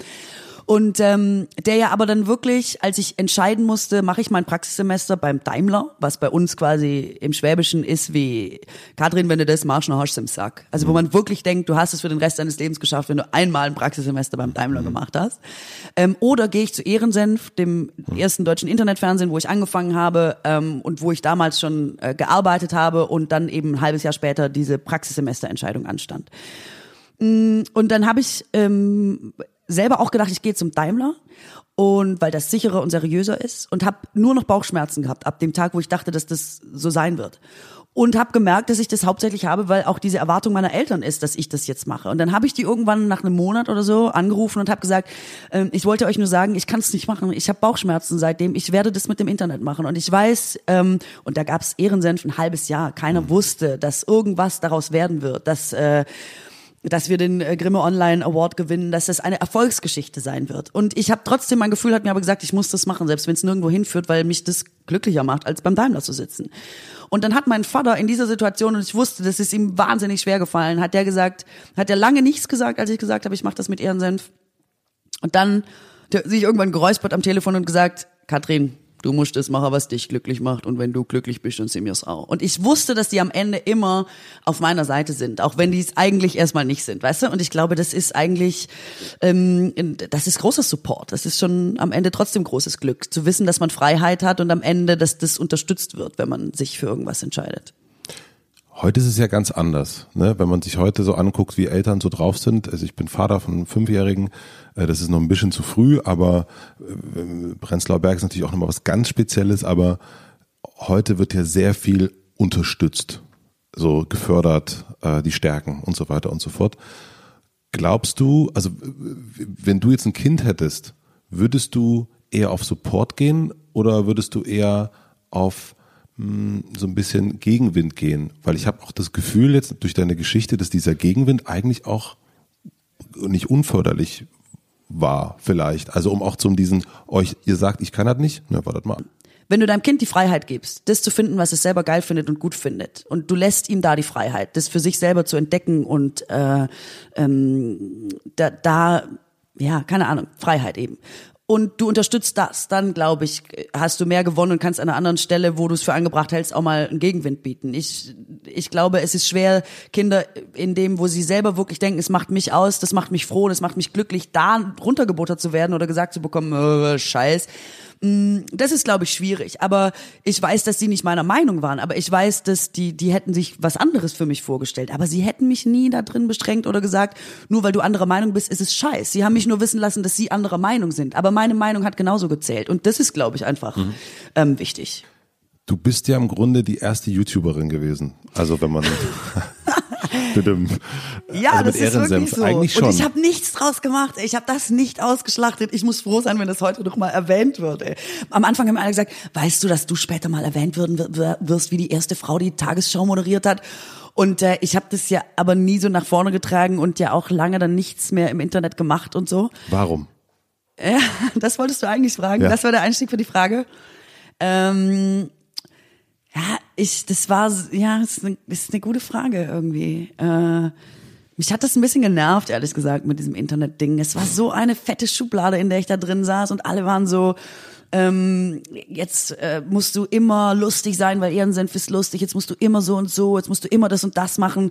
Und ähm, der ja aber dann wirklich, als ich entscheiden musste, mache ich mein Praxissemester beim Daimler, was bei uns quasi im Schwäbischen ist wie, Katrin, wenn du das machst, dann hast du im Sack. Also wo man wirklich denkt, du hast es für den Rest deines Lebens geschafft, wenn du einmal ein Praxissemester beim Daimler mhm. gemacht hast. Ähm, oder gehe ich zu Ehrensenf, dem ersten deutschen Internetfernsehen, wo ich angefangen habe ähm, und wo ich damals schon äh, gearbeitet habe und dann eben ein halbes Jahr später diese Praxissemesterentscheidung anstand. Mm, und dann habe ich ähm, selber auch gedacht, ich gehe zum Daimler und weil das sicherer und seriöser ist und habe nur noch Bauchschmerzen gehabt ab dem Tag, wo ich dachte, dass das so sein wird. und habe gemerkt, dass ich das hauptsächlich habe, weil auch diese Erwartung meiner Eltern ist, dass ich das jetzt mache. Und dann habe ich die irgendwann nach einem Monat oder so angerufen und habe gesagt, ähm, ich wollte euch nur sagen, ich kann es nicht machen. Ich habe Bauchschmerzen seitdem. Ich werde das mit dem Internet machen. Und ich weiß, ähm, und da gab es Ehrensenf ein halbes Jahr. Keiner wusste, dass irgendwas daraus werden wird, dass äh, dass wir den äh, Grimme Online Award gewinnen, dass das eine Erfolgsgeschichte sein wird. Und ich habe trotzdem, mein Gefühl hat mir aber gesagt, ich muss das machen, selbst wenn es nirgendwo hinführt, weil mich das glücklicher macht, als beim Daimler zu sitzen. Und dann hat mein Vater in dieser Situation, und ich wusste, das ist ihm wahnsinnig schwer gefallen, hat der gesagt, hat er lange nichts gesagt, als ich gesagt habe, ich mache das mit Ehrensenf. Und dann hat er sich irgendwann geräuspert am Telefon und gesagt, Katrin, du musst das machen, was dich glücklich macht und wenn du glücklich bist, dann sind wir es auch. Und ich wusste, dass die am Ende immer auf meiner Seite sind, auch wenn die es eigentlich erstmal nicht sind, weißt du? Und ich glaube, das ist eigentlich, ähm, das ist großer Support. Das ist schon am Ende trotzdem großes Glück, zu wissen, dass man Freiheit hat und am Ende, dass das unterstützt wird, wenn man sich für irgendwas entscheidet. Heute ist es ja ganz anders, ne? wenn man sich heute so anguckt, wie Eltern so drauf sind. Also ich bin Vater von einem Fünfjährigen, äh, das ist noch ein bisschen zu früh, aber äh, Prenzlauer Berg ist natürlich auch nochmal was ganz Spezielles, aber heute wird ja sehr viel unterstützt, so gefördert, äh, die Stärken und so weiter und so fort. Glaubst du, also wenn du jetzt ein Kind hättest, würdest du eher auf Support gehen oder würdest du eher auf hm, so ein bisschen Gegenwind gehen, weil ich habe auch das Gefühl jetzt durch deine Geschichte, dass dieser Gegenwind eigentlich auch nicht unförderlich war, vielleicht. Also um auch zum diesen, euch, ihr sagt, ich kann das nicht, na, wartet mal. Wenn du deinem Kind die Freiheit gibst, das zu finden, was es selber geil findet und gut findet, und du lässt ihm da die Freiheit, das für sich selber zu entdecken und äh, ähm, da, da ja, keine Ahnung, Freiheit eben und du unterstützt das, dann glaube ich, hast du mehr gewonnen und kannst an einer anderen Stelle, wo du es für angebracht hältst, auch mal einen Gegenwind bieten. Ich, ich glaube, es ist schwer, Kinder in dem, wo sie selber wirklich denken, es macht mich aus, das macht mich froh, das macht mich glücklich, da runtergebuttert zu werden oder gesagt zu bekommen, äh, Scheiß das ist, glaube ich, schwierig. Aber ich weiß, dass sie nicht meiner Meinung waren. Aber ich weiß, dass die, die hätten sich was anderes für mich vorgestellt. Aber sie hätten mich nie da drin bestrengt oder gesagt, nur weil du anderer Meinung bist, ist es scheiß. Sie haben mich nur wissen lassen, dass sie anderer Meinung sind. Aber meine Meinung hat genauso gezählt. Und das ist, glaube ich, einfach mhm. ähm, wichtig. Du bist ja im Grunde die erste YouTuberin gewesen. Also wenn man ja, also das ist wirklich so. Eigentlich schon. Und ich habe nichts draus gemacht. Ich habe das nicht ausgeschlachtet. Ich muss froh sein, wenn das heute noch mal erwähnt wird. Ey. Am Anfang haben alle gesagt, weißt du, dass du später mal erwähnt werden wirst wie die erste Frau, die, die Tagesschau moderiert hat? Und äh, ich habe das ja aber nie so nach vorne getragen und ja auch lange dann nichts mehr im Internet gemacht und so. Warum? Ja, das wolltest du eigentlich fragen. Ja. Das war der Einstieg für die Frage. Ähm, ja, ich, das war, ja, ist eine, ist eine gute Frage irgendwie. Äh, mich hat das ein bisschen genervt, ehrlich gesagt, mit diesem Internet-Ding. Es war so eine fette Schublade, in der ich da drin saß und alle waren so, ähm, jetzt äh, musst du immer lustig sein, weil Ehrensenf ist lustig, jetzt musst du immer so und so, jetzt musst du immer das und das machen.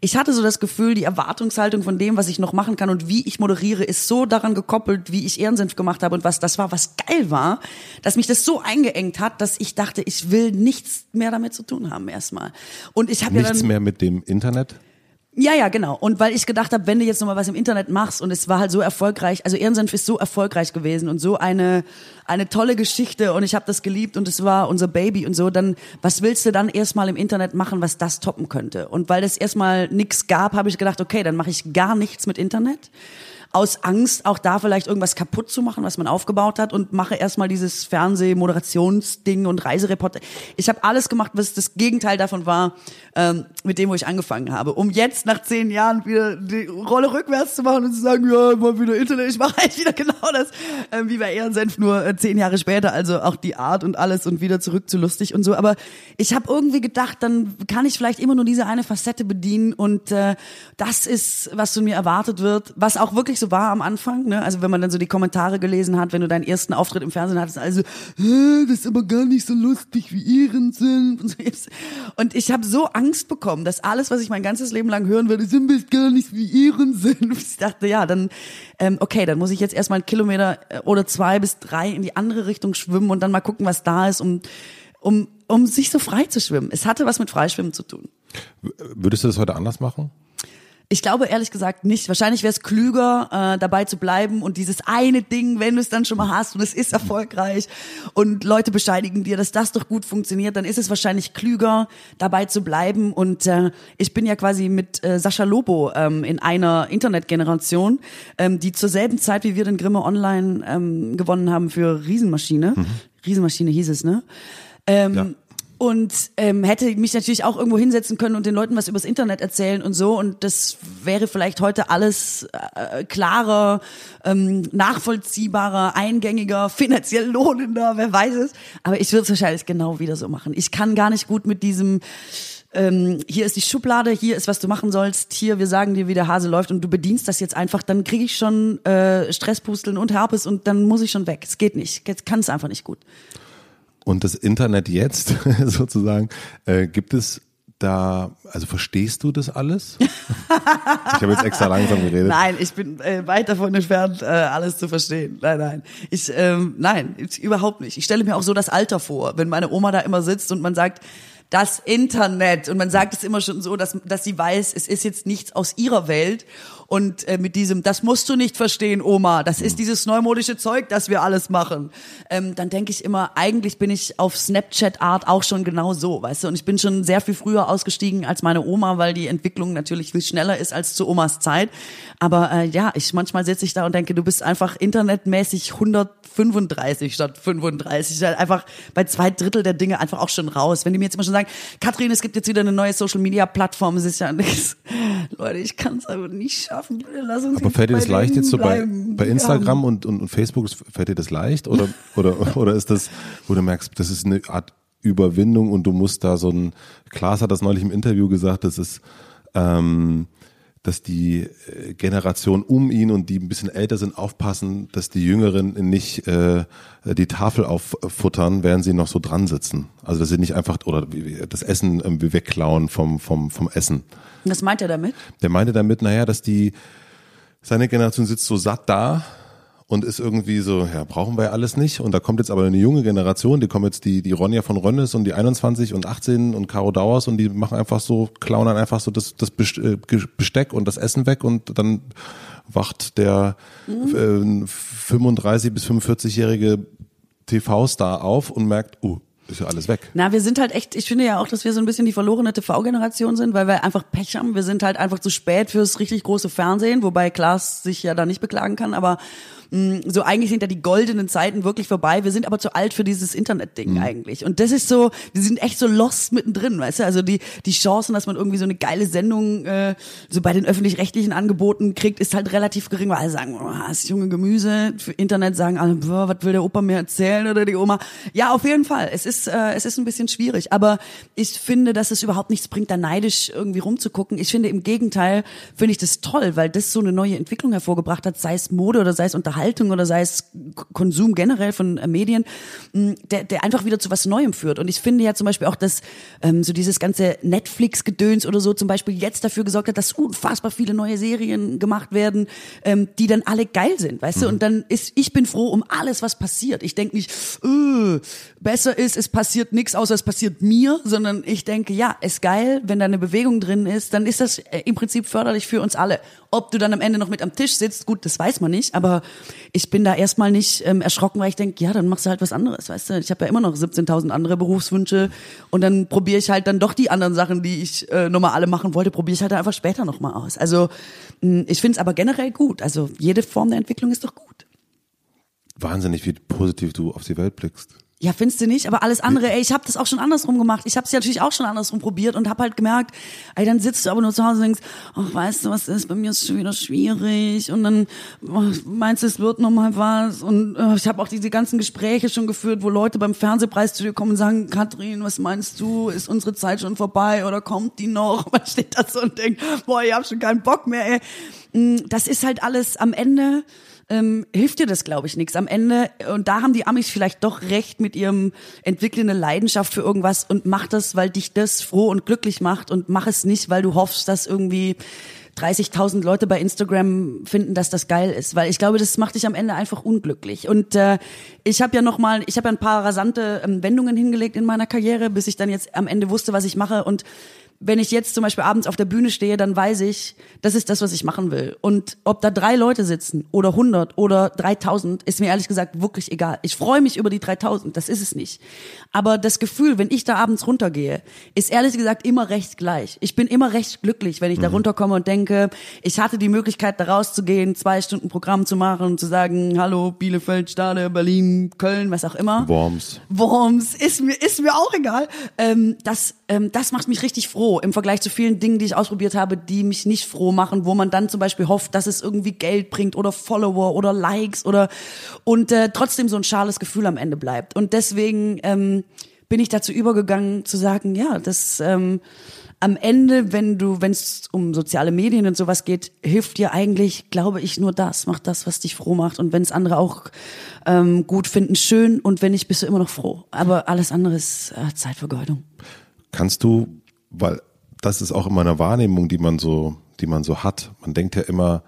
Ich hatte so das Gefühl, die Erwartungshaltung von dem, was ich noch machen kann und wie ich moderiere, ist so daran gekoppelt, wie ich Ehrensenf gemacht habe und was das war, was geil war, dass mich das so eingeengt hat, dass ich dachte, ich will nichts mehr damit zu tun haben erstmal. Und ich habe nichts ja dann, mehr mit dem Internet? Ja, ja, genau. Und weil ich gedacht habe, wenn du jetzt noch mal was im Internet machst und es war halt so erfolgreich, also Ehrensenf ist so erfolgreich gewesen und so eine eine tolle Geschichte und ich habe das geliebt und es war unser Baby und so, dann was willst du dann erstmal im Internet machen, was das toppen könnte? Und weil es erstmal nix gab, habe ich gedacht, okay, dann mache ich gar nichts mit Internet aus Angst, auch da vielleicht irgendwas kaputt zu machen, was man aufgebaut hat und mache erstmal dieses Fernsehmoderationsding und Reisereporter. Ich habe alles gemacht, was das Gegenteil davon war, ähm, mit dem, wo ich angefangen habe. Um jetzt nach zehn Jahren wieder die Rolle rückwärts zu machen und zu sagen, ja, mal wieder Internet, ich mache halt wieder genau das, äh, wie bei Ehrensenf, nur äh, zehn Jahre später, also auch die Art und alles und wieder zurück zu lustig und so. Aber ich habe irgendwie gedacht, dann kann ich vielleicht immer nur diese eine Facette bedienen und äh, das ist, was von mir erwartet wird, was auch wirklich so war am Anfang, ne? Also wenn man dann so die Kommentare gelesen hat, wenn du deinen ersten Auftritt im Fernsehen hattest, also, das ist aber gar nicht so lustig wie ihren sind. Und ich habe so Angst bekommen, dass alles, was ich mein ganzes Leben lang hören würde, sind bist gar nicht wie ihren sind. Ich dachte, ja, dann, ähm, okay, dann muss ich jetzt erstmal einen Kilometer äh, oder zwei bis drei in die andere Richtung schwimmen und dann mal gucken, was da ist, um, um, um sich so frei zu schwimmen. Es hatte was mit Freischwimmen zu tun. Würdest du das heute anders machen? Ich glaube ehrlich gesagt nicht. Wahrscheinlich wäre es klüger, äh, dabei zu bleiben und dieses eine Ding, wenn du es dann schon mal hast und es ist erfolgreich und Leute bescheinigen dir, dass das doch gut funktioniert, dann ist es wahrscheinlich klüger, dabei zu bleiben. Und äh, ich bin ja quasi mit äh, Sascha Lobo ähm, in einer Internetgeneration, ähm, die zur selben Zeit wie wir den Grimme Online ähm, gewonnen haben für Riesenmaschine. Mhm. Riesenmaschine hieß es, ne? Ähm, ja und ähm, hätte mich natürlich auch irgendwo hinsetzen können und den Leuten was übers Internet erzählen und so und das wäre vielleicht heute alles äh, klarer, ähm, nachvollziehbarer, eingängiger, finanziell lohnender, wer weiß es. Aber ich würde es wahrscheinlich genau wieder so machen. Ich kann gar nicht gut mit diesem ähm, hier ist die Schublade, hier ist was du machen sollst, hier wir sagen dir, wie der Hase läuft und du bedienst das jetzt einfach, dann kriege ich schon äh, Stresspusteln und Herpes und dann muss ich schon weg. Es geht nicht, ich kann es einfach nicht gut. Und das Internet jetzt sozusagen, äh, gibt es da, also verstehst du das alles? ich habe jetzt extra langsam geredet. Nein, ich bin äh, weit davon entfernt, äh, alles zu verstehen. Nein, nein. Ich, ähm, nein, ich, überhaupt nicht. Ich stelle mir auch so das Alter vor, wenn meine Oma da immer sitzt und man sagt, das Internet. Und man sagt es immer schon so, dass, dass sie weiß, es ist jetzt nichts aus ihrer Welt. Und äh, mit diesem, das musst du nicht verstehen, Oma, das ist dieses neumodische Zeug, das wir alles machen. Ähm, dann denke ich immer, eigentlich bin ich auf Snapchat-Art auch schon genau so, weißt du. Und ich bin schon sehr viel früher ausgestiegen als meine Oma, weil die Entwicklung natürlich viel schneller ist als zu Omas Zeit. Aber äh, ja, ich manchmal sitze ich da und denke, du bist einfach internetmäßig 135 statt 35. Halt einfach bei zwei Drittel der Dinge einfach auch schon raus. Wenn die mir jetzt immer schon sagen, Katrin, es gibt jetzt wieder eine neue Social-Media-Plattform, es ist ja nichts. Leute, ich kann es aber nicht schaffen schaffen. Lass uns Aber fällt dir das leicht jetzt so bei, bei Instagram und, und, und Facebook, fällt dir das leicht? Oder, oder, oder ist das, wo du merkst, das ist eine Art Überwindung und du musst da so ein, Klaas hat das neulich im Interview gesagt, das ist, ähm, dass die äh, Generation um ihn und die ein bisschen älter sind aufpassen, dass die Jüngeren nicht äh, die Tafel auffuttern, während sie noch so dran sitzen. Also dass sie nicht einfach oder das Essen irgendwie wegklauen vom vom vom Essen. Was meint er damit? Der meinte damit, naja, dass die seine Generation sitzt so satt da und ist irgendwie so, ja, brauchen wir ja alles nicht. Und da kommt jetzt aber eine junge Generation, die kommen jetzt die, die Ronja von Rönnes und die 21 und 18 und Caro Dauers und die machen einfach so, klauen dann einfach so das, das äh, Besteck und das Essen weg und dann wacht der mhm. äh, 35 bis 45-jährige TV-Star auf und merkt, oh, ist ja alles weg. Na, wir sind halt echt, ich finde ja auch, dass wir so ein bisschen die verlorene TV-Generation sind, weil wir einfach Pech haben. Wir sind halt einfach zu spät fürs richtig große Fernsehen, wobei Klaas sich ja da nicht beklagen kann, aber so eigentlich sind ja die goldenen Zeiten wirklich vorbei. Wir sind aber zu alt für dieses Internetding mhm. eigentlich. Und das ist so, wir sind echt so lost mittendrin, weißt du? Also die, die Chancen, dass man irgendwie so eine geile Sendung äh, so bei den öffentlich-rechtlichen Angeboten kriegt, ist halt relativ gering, weil alle sagen, oh, das junge Gemüse. Für Internet sagen alle, boah, was will der Opa mir erzählen oder die Oma? Ja, auf jeden Fall. Es ist, äh, es ist ein bisschen schwierig. Aber ich finde, dass es überhaupt nichts bringt, da neidisch irgendwie rumzugucken. Ich finde im Gegenteil, finde ich das toll, weil das so eine neue Entwicklung hervorgebracht hat, sei es Mode oder sei es Unterhaltung Unterhaltung oder sei es Konsum generell von äh, Medien, der, der einfach wieder zu was Neuem führt. Und ich finde ja zum Beispiel auch, dass ähm, so dieses ganze Netflix-Gedöns oder so zum Beispiel jetzt dafür gesorgt hat, dass unfassbar viele neue Serien gemacht werden, ähm, die dann alle geil sind, weißt mhm. du? Und dann ist, ich bin froh um alles, was passiert. Ich denke nicht, öh, besser ist, es passiert nichts, außer es passiert mir, sondern ich denke, ja, ist geil, wenn da eine Bewegung drin ist, dann ist das äh, im Prinzip förderlich für uns alle. Ob du dann am Ende noch mit am Tisch sitzt, gut, das weiß man nicht, aber ich bin da erstmal nicht ähm, erschrocken, weil ich denke, ja, dann machst du halt was anderes, weißt du? Ich habe ja immer noch 17.000 andere Berufswünsche und dann probiere ich halt dann doch die anderen Sachen, die ich äh, nochmal alle machen wollte, probiere ich halt einfach später nochmal aus. Also mh, ich finde es aber generell gut. Also jede Form der Entwicklung ist doch gut. Wahnsinnig, wie positiv du auf die Welt blickst. Ja, findest du nicht? Aber alles andere, ey, ich habe das auch schon andersrum gemacht. Ich habe es ja natürlich auch schon andersrum probiert und habe halt gemerkt, ey, dann sitzt du aber nur zu Hause und denkst, ach, weißt du, was ist, bei mir ist schon wieder schwierig und dann oh, meinst du, es wird noch mal was und oh, ich habe auch diese ganzen Gespräche schon geführt, wo Leute beim Fernsehpreis zu dir kommen und sagen, Katrin, was meinst du, ist unsere Zeit schon vorbei oder kommt die noch? Man steht da so und denkt, boah, ich habe schon keinen Bock mehr, ey. Mm, das ist halt alles am Ende ähm, hilft dir das, glaube ich, nichts. Am Ende, und da haben die Amis vielleicht doch recht mit ihrem entwickeln eine Leidenschaft für irgendwas und mach das, weil dich das froh und glücklich macht und mach es nicht, weil du hoffst, dass irgendwie 30.000 Leute bei Instagram finden, dass das geil ist, weil ich glaube, das macht dich am Ende einfach unglücklich. Und äh, ich habe ja noch mal, ich habe ja ein paar rasante ähm, Wendungen hingelegt in meiner Karriere, bis ich dann jetzt am Ende wusste, was ich mache und wenn ich jetzt zum Beispiel abends auf der Bühne stehe, dann weiß ich, das ist das, was ich machen will. Und ob da drei Leute sitzen oder 100 oder 3000, ist mir ehrlich gesagt wirklich egal. Ich freue mich über die 3000, das ist es nicht. Aber das Gefühl, wenn ich da abends runtergehe, ist ehrlich gesagt immer recht gleich. Ich bin immer recht glücklich, wenn ich da mhm. runterkomme und denke, ich hatte die Möglichkeit, da rauszugehen, zwei Stunden Programm zu machen und zu sagen, hallo, Bielefeld, Stade, Berlin, Köln, was auch immer. Worms. Worms, ist mir, ist mir auch egal. Ähm, das, ähm, das macht mich richtig froh im Vergleich zu vielen Dingen, die ich ausprobiert habe, die mich nicht froh machen, wo man dann zum Beispiel hofft, dass es irgendwie Geld bringt oder Follower oder Likes oder und äh, trotzdem so ein schales Gefühl am Ende bleibt. Und deswegen ähm, bin ich dazu übergegangen zu sagen, ja, das ähm, am Ende, wenn du, wenn es um soziale Medien und sowas geht, hilft dir eigentlich, glaube ich, nur das. Mach das, was dich froh macht. Und wenn es andere auch ähm, gut finden, schön. Und wenn nicht, bist du immer noch froh. Aber alles andere ist äh, Zeitvergeudung. Kannst du, weil das ist auch immer eine Wahrnehmung, die man so, die man so hat. Man denkt ja immer,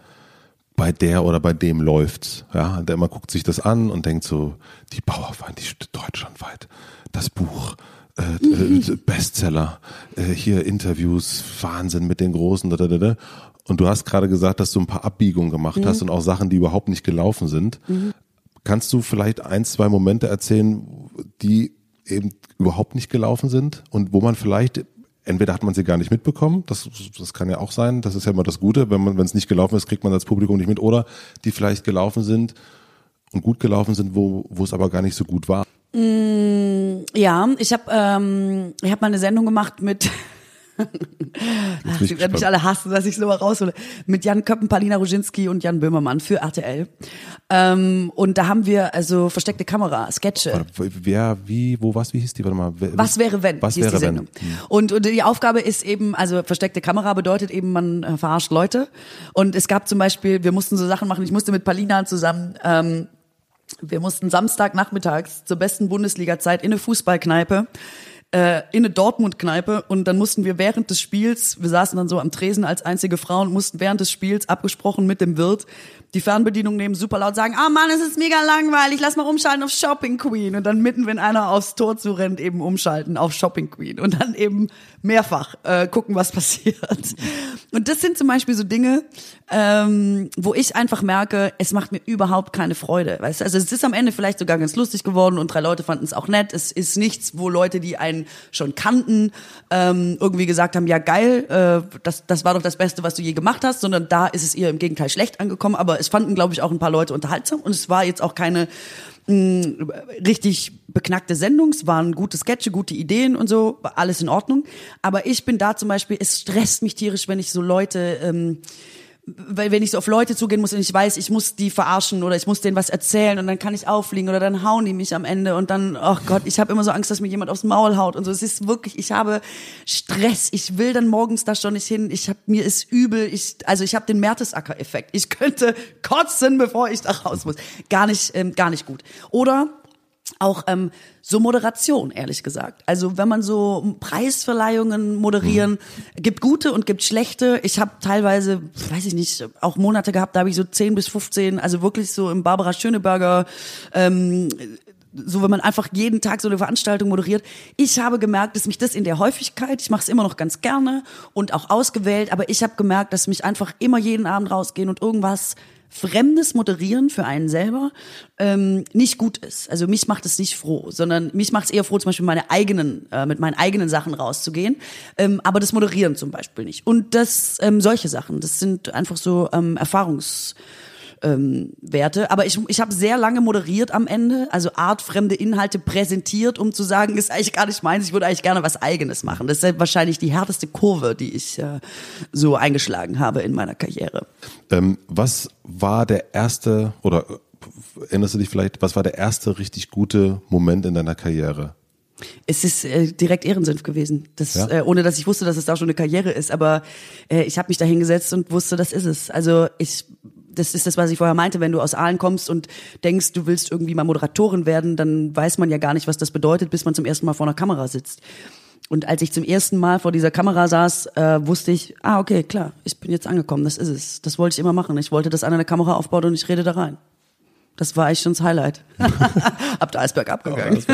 bei der oder bei dem läuft's. Ja, der immer guckt sich das an und denkt so, die Bauerfeind, die deutschlandweit, das Buch, äh, äh, Bestseller, äh, hier Interviews, Wahnsinn mit den Großen. Da, da, da. Und du hast gerade gesagt, dass du ein paar Abbiegungen gemacht mhm. hast und auch Sachen, die überhaupt nicht gelaufen sind. Mhm. Kannst du vielleicht ein, zwei Momente erzählen, die eben überhaupt nicht gelaufen sind und wo man vielleicht entweder hat man sie gar nicht mitbekommen, das, das kann ja auch sein, das ist ja immer das Gute, wenn man, wenn es nicht gelaufen ist, kriegt man als Publikum nicht mit, oder die vielleicht gelaufen sind und gut gelaufen sind, wo, wo es aber gar nicht so gut war. Mm, ja, ich habe ähm, ich hab mal eine Sendung gemacht mit Ach, Sie werden mich alle hassen, dass ich so mal raushole. Mit Jan Köppen, Palina Ruzinski und Jan Böhmermann für RTL. Ähm, und da haben wir also versteckte Kamera, Sketche. Wer, wie, wo, was, wie hieß die? Warte mal. Wer, was wäre wenn? Was wäre wenn? Hm. Und, und die Aufgabe ist eben, also versteckte Kamera bedeutet eben, man äh, verarscht Leute. Und es gab zum Beispiel, wir mussten so Sachen machen, ich musste mit Palina zusammen ähm, wir mussten Samstagnachmittags zur besten Bundesliga-Zeit in eine Fußballkneipe äh, in eine Dortmund-Kneipe und dann mussten wir während des Spiels, wir saßen dann so am Tresen als einzige Frau und mussten während des Spiels abgesprochen mit dem Wirt die Fernbedienung nehmen, super laut sagen, ah oh Mann, es ist mega langweilig, lass mal umschalten auf Shopping Queen. Und dann mitten, wenn einer aufs Tor zu rennt, eben umschalten auf Shopping Queen. Und dann eben mehrfach äh, gucken, was passiert. Und das sind zum Beispiel so Dinge, ähm, wo ich einfach merke, es macht mir überhaupt keine Freude. Weißt du? Also es ist am Ende vielleicht sogar ganz lustig geworden und drei Leute fanden es auch nett. Es ist nichts, wo Leute, die einen schon kannten, ähm, irgendwie gesagt haben, ja geil, äh, das, das war doch das Beste, was du je gemacht hast, sondern da ist es ihr im Gegenteil schlecht angekommen. Aber es fanden, glaube ich, auch ein paar Leute unterhaltsam und es war jetzt auch keine mh, mm, richtig beknackte Sendung, es waren gute Sketche, gute Ideen und so, alles in Ordnung. Aber ich bin da zum Beispiel, es stresst mich tierisch, wenn ich so Leute ähm, weil wenn ich so auf Leute zugehen muss und ich weiß, ich muss die verarschen oder ich muss denen was erzählen und dann kann ich auffliegen oder dann hauen die mich am Ende und dann, ach oh Gott, ich habe immer so Angst, dass mir jemand aufs Maul haut und so. Es ist wirklich, ich habe Stress. Ich will dann morgens da schon nicht hin. Ich habe mir ist übel. Ich, also ich habe den Mertesacker-Effekt. Ich könnte kotzen, bevor ich da raus muss. Gar nicht, ähm, gar nicht gut. Oder auch ähm, so Moderation, ehrlich gesagt. Also wenn man so Preisverleihungen moderieren, mhm. gibt gute und gibt schlechte. Ich habe teilweise, weiß ich nicht, auch Monate gehabt, da habe ich so 10 bis 15, also wirklich so im Barbara Schöneberger ähm, so wenn man einfach jeden Tag so eine Veranstaltung moderiert. Ich habe gemerkt, dass mich das in der Häufigkeit, ich mache es immer noch ganz gerne und auch ausgewählt, aber ich habe gemerkt, dass mich einfach immer jeden Abend rausgehen und irgendwas fremdes Moderieren für einen selber ähm, nicht gut ist. Also mich macht es nicht froh, sondern mich macht es eher froh, zum Beispiel meine eigenen, äh, mit meinen eigenen Sachen rauszugehen. Ähm, aber das Moderieren zum Beispiel nicht. Und das, ähm, solche Sachen, das sind einfach so ähm, Erfahrungs ähm, Werte. Aber ich, ich habe sehr lange moderiert am Ende, also artfremde Inhalte präsentiert, um zu sagen, ist eigentlich gar nicht meins, ich würde eigentlich gerne was Eigenes machen. Das ist wahrscheinlich die härteste Kurve, die ich äh, so eingeschlagen habe in meiner Karriere. Ähm, was war der erste, oder erinnerst du dich vielleicht, was war der erste richtig gute Moment in deiner Karriere? Es ist äh, direkt Ehrensenf gewesen, das, ja? äh, ohne dass ich wusste, dass es da schon eine Karriere ist. Aber äh, ich habe mich da hingesetzt und wusste, das ist es. Also ich das ist das, was ich vorher meinte, wenn du aus Aalen kommst und denkst, du willst irgendwie mal Moderatorin werden, dann weiß man ja gar nicht, was das bedeutet, bis man zum ersten Mal vor einer Kamera sitzt. Und als ich zum ersten Mal vor dieser Kamera saß, äh, wusste ich, ah, okay, klar, ich bin jetzt angekommen, das ist es. Das wollte ich immer machen. Ich wollte, dass einer eine Kamera aufbaut und ich rede da rein. Das war eigentlich schon das Highlight. Ab der Eisberg abgegangen.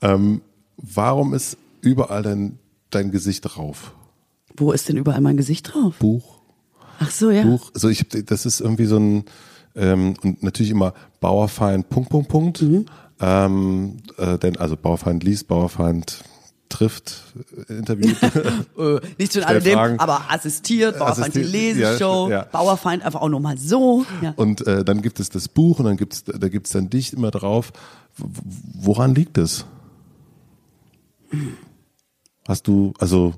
ähm, warum ist überall dein dein Gesicht drauf. Wo ist denn überall mein Gesicht drauf? Buch, Ach so, ja. Buch. Also ich, das ist irgendwie so ein ähm, und natürlich immer Bauerfeind Punkt Punkt Punkt. Mhm. Ähm, äh, denn also Bauerfeind liest, Bauerfeind trifft, äh, interviewt. Äh, nicht zu Stellt alledem, Fragen. aber assistiert, Bauerfeind die Assistiert, Leseshow, ja, ja. Bauerfeind einfach auch nochmal so. Ja. Und äh, dann gibt es das Buch und dann gibt's da gibt's dann dich immer drauf. Woran liegt es? Hast du also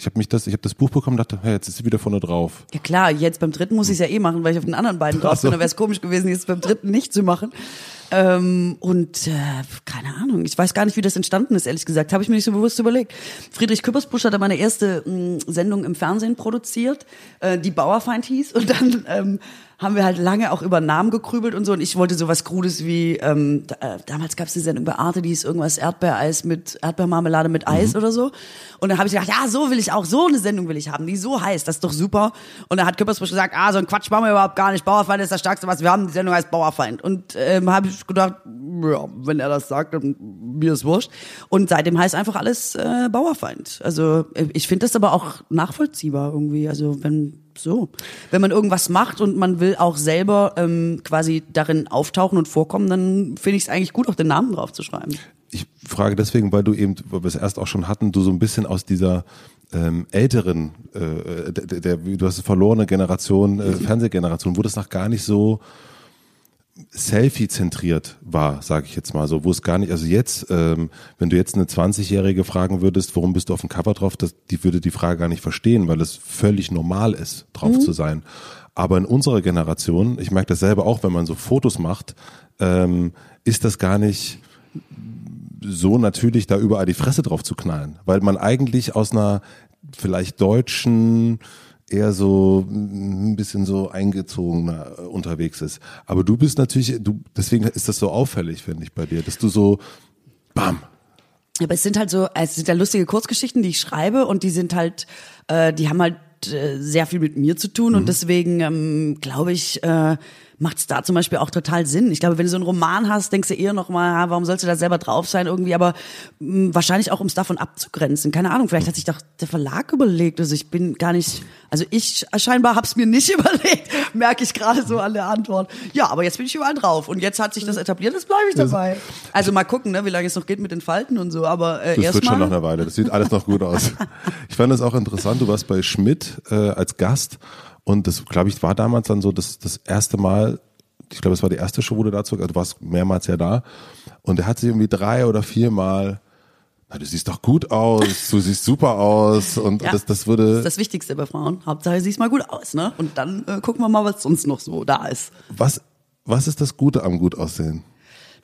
ich habe mich das ich habe das Buch bekommen, dachte, hey, jetzt ist sie wieder vorne drauf. Ja klar, jetzt beim dritten muss ich es ja eh machen, weil ich auf den anderen beiden drauf Ach so. bin. Da wäre es komisch gewesen, jetzt beim dritten nicht zu machen. Ähm, und äh, keine Ahnung, ich weiß gar nicht, wie das entstanden ist, ehrlich gesagt. Habe ich mir nicht so bewusst überlegt. Friedrich Küppersbusch hat meine erste mh, Sendung im Fernsehen produziert, äh, die Bauerfeind hieß. Und dann ähm, haben wir halt lange auch über Namen gekrübelt und so. Und ich wollte sowas Krudes wie, ähm, da, äh, damals gab es die Sendung bei Arte, die hieß irgendwas Erdbeereis mit Erdbeermarmelade mit Eis oder so. Und dann habe ich gedacht, ja, so will ich auch, so eine Sendung will ich haben, die so heißt, das ist doch super. Und dann hat Küppersbusch gesagt, ah, so ein Quatsch machen wir überhaupt gar nicht. Bauerfeind ist das Stärkste, was wir haben. Die Sendung heißt Bauerfeind. Und ähm, habe ich gedacht, ja, wenn er das sagt, dann mir ist wurscht. Und seitdem heißt einfach alles äh, Bauerfeind. Also äh, ich finde das aber auch nachvollziehbar irgendwie. Also wenn so, wenn man irgendwas macht und man will auch selber ähm, quasi darin auftauchen und vorkommen, dann finde ich es eigentlich gut, auch den Namen drauf zu schreiben. Ich frage deswegen, weil du eben, weil wir es erst auch schon hatten, du so ein bisschen aus dieser ähm, älteren, äh, der, der, du hast eine verlorene Generation, äh, Fernsehgeneration, wo das noch gar nicht so Selfie-zentriert war, sage ich jetzt mal so, wo es gar nicht, also jetzt, ähm, wenn du jetzt eine 20-Jährige fragen würdest, warum bist du auf dem Cover drauf, das, die würde die Frage gar nicht verstehen, weil es völlig normal ist, drauf zu sein. Aber in unserer Generation, ich merke das selber auch, wenn man so Fotos macht, ähm, ist das gar nicht so natürlich, da überall die Fresse drauf zu knallen, weil man eigentlich aus einer vielleicht deutschen eher so mm, ein bisschen so eingezogener äh, unterwegs ist. Aber du bist natürlich, du deswegen ist das so auffällig, finde ich bei dir, dass du so bam. Aber es sind halt so, es sind ja lustige Kurzgeschichten, die ich schreibe und die sind halt, äh, die haben halt äh, sehr viel mit mir zu tun und deswegen ähm, glaube ich, äh, macht es da zum Beispiel auch total Sinn. Ich glaube, wenn du so einen Roman hast, denkst du eher noch mal, ah, warum sollst du da selber drauf sein irgendwie, aber mh, wahrscheinlich auch, um es davon abzugrenzen. Keine Ahnung, vielleicht hat sich doch der Verlag überlegt. Also ich bin gar nicht, also ich scheinbar hab's mir nicht überlegt, merke ich gerade so an der Antwort. Ja, aber jetzt bin ich überall drauf und jetzt hat sich das etabliert, jetzt bleibe ich dabei. Also mal gucken, ne, wie lange es noch geht mit den Falten und so, aber äh, Das wird schon nach erstmal einer Weile. Das sieht alles noch gut aus. Ich fand das auch interessant. Du warst bei Schmidt äh, als Gast und das, glaube ich, war damals dann so das, das erste Mal. Ich glaube, es war die erste Show, wo du dazu, also du warst mehrmals ja da. Und er hat sich irgendwie drei oder viermal, na, du siehst doch gut aus, du siehst super aus und Ja. das, das Das ist würde, das Wichtigste bei Frauen. Hauptsache, siehst mal gut aus, ne? Und dann äh, gucken wir mal, was sonst noch so da ist. was, was ist das Gute am gut aussehen?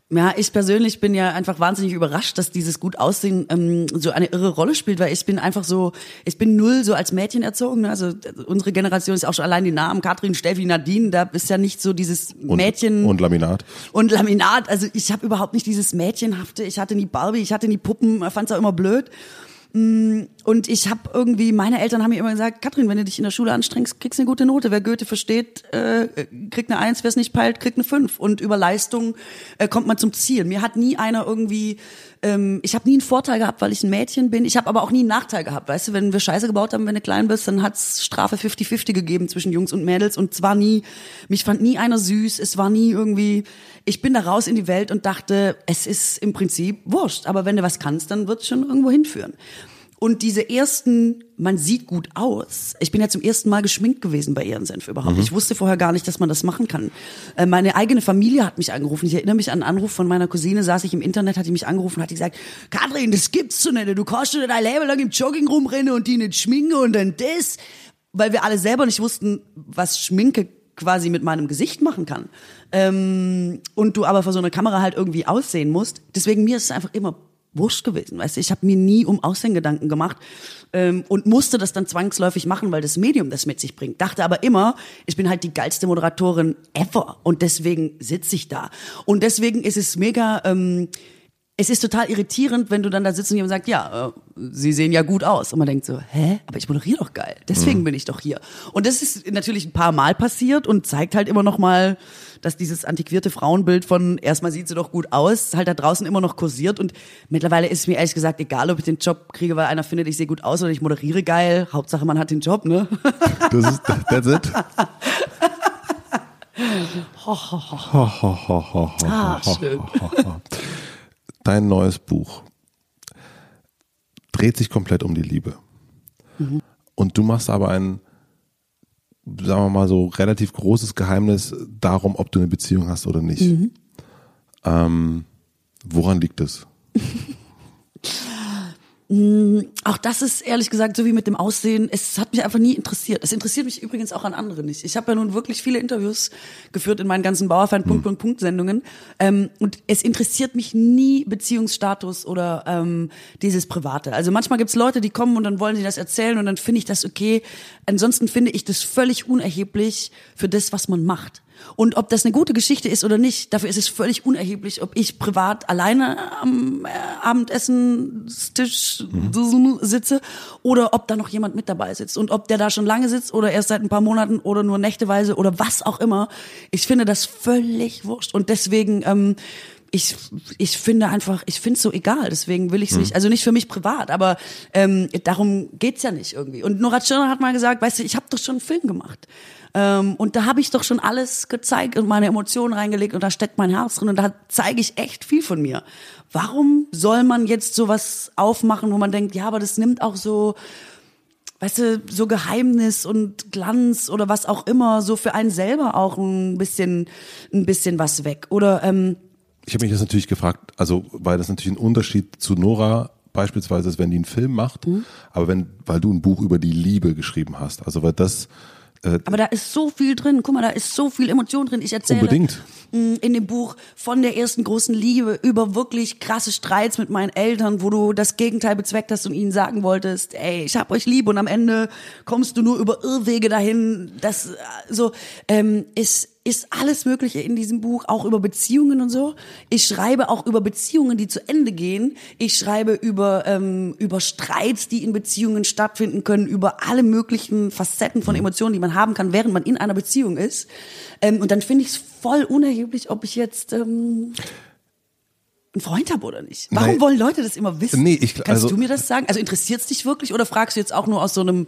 Ja, ich persönlich bin ja einfach wahnsinnig überrascht, dass dieses gut Aussehen ähm, so eine irre Rolle spielt, weil ich bin einfach so, ich bin null so als Mädchen erzogen. Ne? Also äh, unsere Generation ist auch schon allein die Namen Katrin, Steffi, Nadine, da ist ja nicht so dieses Und, Mädchen Und Laminat. und Laminat. Also ich habe überhaupt nicht dieses Mädchenhafte. Ich hatte nie Barbie, ich hatte nie Puppen, fand es auch immer blöd. Mm, Und ich habe irgendwie, meine Eltern haben mir immer gesagt, Katrin, wenn du dich in der Schule anstrengst, kriegst du eine gute Note. Wer Goethe versteht, äh, kriegt eine Eins, wer es nicht peilt, kriegt eine Fünf. Und über Leistung äh, kommt man zum Ziel. Mir hat nie einer irgendwie, ähm, ich habe nie einen Vorteil gehabt, weil ich ein Mädchen bin. Ich habe aber auch nie einen Nachteil gehabt. Weißt du, wenn wir Scheiße gebaut haben, wenn du klein bist, dann hat's Strafe 50-50 gegeben zwischen Jungs und Mädels. Und zwar nie, mich fand nie einer süß. Es war nie irgendwie, ich bin da raus in die Welt und dachte, es ist im Prinzip wurscht. Aber wenn du was kannst, dann wird's schon irgendwo hinführen. Und diese ersten, man sieht gut aus. Ich bin ja zum ersten Mal geschminkt gewesen bei Ehrensenf überhaupt. Ich wusste vorher gar nicht, dass man das machen kann. Äh, Meine eigene Familie hat mich angerufen. Ich erinnere mich an einen Anruf von meiner Cousine, saß ich im Internet, hat die mich angerufen, hat die gesagt, Katrin, das gibt's so nicht. Du kannst schon dein Leben lang im Jogging rumrennen und die nicht schminken und dann das. Weil wir alle selber nicht wussten, was Schminke quasi mit meinem Gesicht machen kann. Ähm, und du aber vor so einer Kamera halt irgendwie aussehen musst. Deswegen mir ist es einfach immer wurscht gewesen. Weißt du, ich habe mir nie um Aussehen Gedanken gemacht ähm, und musste das dann zwangsläufig machen, weil das Medium das mit sich bringt. Dachte aber immer, ich bin halt die geilste Moderatorin ever und deswegen sitze ich da. Und deswegen ist es mega. Ähm, es ist total irritierend, wenn du dann da sitzt und jemand sagt, ja, äh, sie sehen ja gut aus. Und man denkt so, hä? Aber ich moderiere doch geil. Deswegen mhm. bin ich doch hier. Und das ist natürlich ein paar Mal passiert und zeigt halt immer noch mal, dass dieses antiquierte Frauenbild von erstmal sieht sie doch gut aus, halt da draußen immer noch kursiert. Und mittlerweile ist es mir ehrlich gesagt egal, ob ich den Job kriege, weil einer findet, ich sehe gut aus oder ich moderiere geil. Hauptsache, man hat den Job, ne? Das ist, that's it. ah, schön dein neues Buch dreht sich komplett um die Liebe. Mhm. Und du machst aber ein, sagen wir mal so, relativ großes Geheimnis darum, ob du eine Beziehung hast oder nicht. Mhm. Ähm, woran liegt es? Mm, auch das ist ehrlich gesagt so wie mit dem Aussehen. Es hat mich einfach nie interessiert. Es interessiert mich übrigens auch an anderen nicht. Ich habe ja nun wirklich viele Interviews geführt in meinen ganzen Bauerfeind Punkt, hm. Punkt, Punkt Sendungen. Ähm, und es interessiert mich nie Beziehungsstatus oder ähm, dieses Private. Also manchmal gibt's Leute, die kommen und dann wollen sie das erzählen und dann finde ich das okay. Ansonsten finde ich das völlig unerheblich für das, was man macht. Und ob das eine gute Geschichte ist oder nicht, dafür ist es völlig unerheblich, ob ich privat alleine am äh, Abendessenstisch mhm. sitze oder ob da noch jemand mit dabei sitzt und ob der da schon lange sitzt oder erst seit ein paar Monaten oder nur nächteweise oder was auch immer. Ich finde das völlig wurscht und deswegen ähm, ich, ich finde einfach, ich finde es so egal, deswegen will ich es mhm. nicht, also nicht für mich privat, aber ähm, darum geht's ja nicht irgendwie. Und Nora Tschirner hat mal gesagt, weißt du, ich habe doch schon einen Film gemacht. Ähm, und da habe ich doch schon alles gezeigt und meine Emotionen reingelegt und da steckt mein Herz drin und da zeige ich echt viel von mir. Warum soll man jetzt sowas aufmachen, wo man denkt, ja, aber das nimmt auch so, weißt du, so Geheimnis und Glanz oder was auch immer, so für einen selber auch ein bisschen, ein bisschen was weg. Oder ähm, ich habe mich das natürlich gefragt, also weil das natürlich ein Unterschied zu Nora beispielsweise ist, wenn die einen Film macht, mhm. aber wenn, weil du ein Buch über die Liebe geschrieben hast, also weil das äh, Aber da ist so viel drin. Guck mal, da ist so viel Emotion drin. Ich erzähle unbedingt. Mm, in dem Buch von der ersten großen Liebe über wirklich krasse Streits mit meinen Eltern, wo du das Gegenteil bezweckt hast und ihnen sagen wolltest, ey, ich hab euch lieb und am Ende kommst du nur über Irrwege dahin. Das so ähm, ist ist alles Mögliche in diesem Buch, auch über Beziehungen und so. Ich schreibe auch über Beziehungen, die zu Ende gehen. Ich schreibe über, ähm, über Streits, die in Beziehungen stattfinden können, über alle möglichen Facetten von Emotionen, die man haben kann, während man in einer Beziehung ist. Ähm, und dann finde ich es voll unerheblich, ob ich jetzt ähm, einen Freund habe oder nicht. Warum Nein. wollen Leute das immer wissen? Nee, ich, Kannst also, du mir das sagen? Also interessiert es dich wirklich oder fragst du jetzt auch nur aus so einem,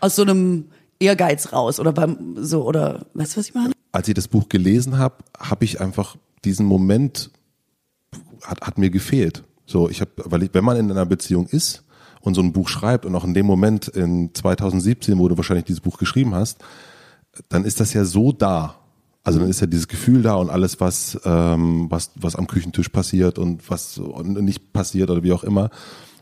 aus so einem Ehrgeiz raus oder beim so oder weißt du was ich meine? Als ich das Buch gelesen habe, habe ich einfach diesen Moment hat, hat mir gefehlt. So, ich habe, weil ich, wenn man in einer Beziehung ist und so ein Buch schreibt und auch in dem Moment in 2017, wo du wahrscheinlich dieses Buch geschrieben hast, dann ist das ja so da. Also dann ist ja dieses Gefühl da und alles, was ähm, was was am Küchentisch passiert und was nicht passiert oder wie auch immer.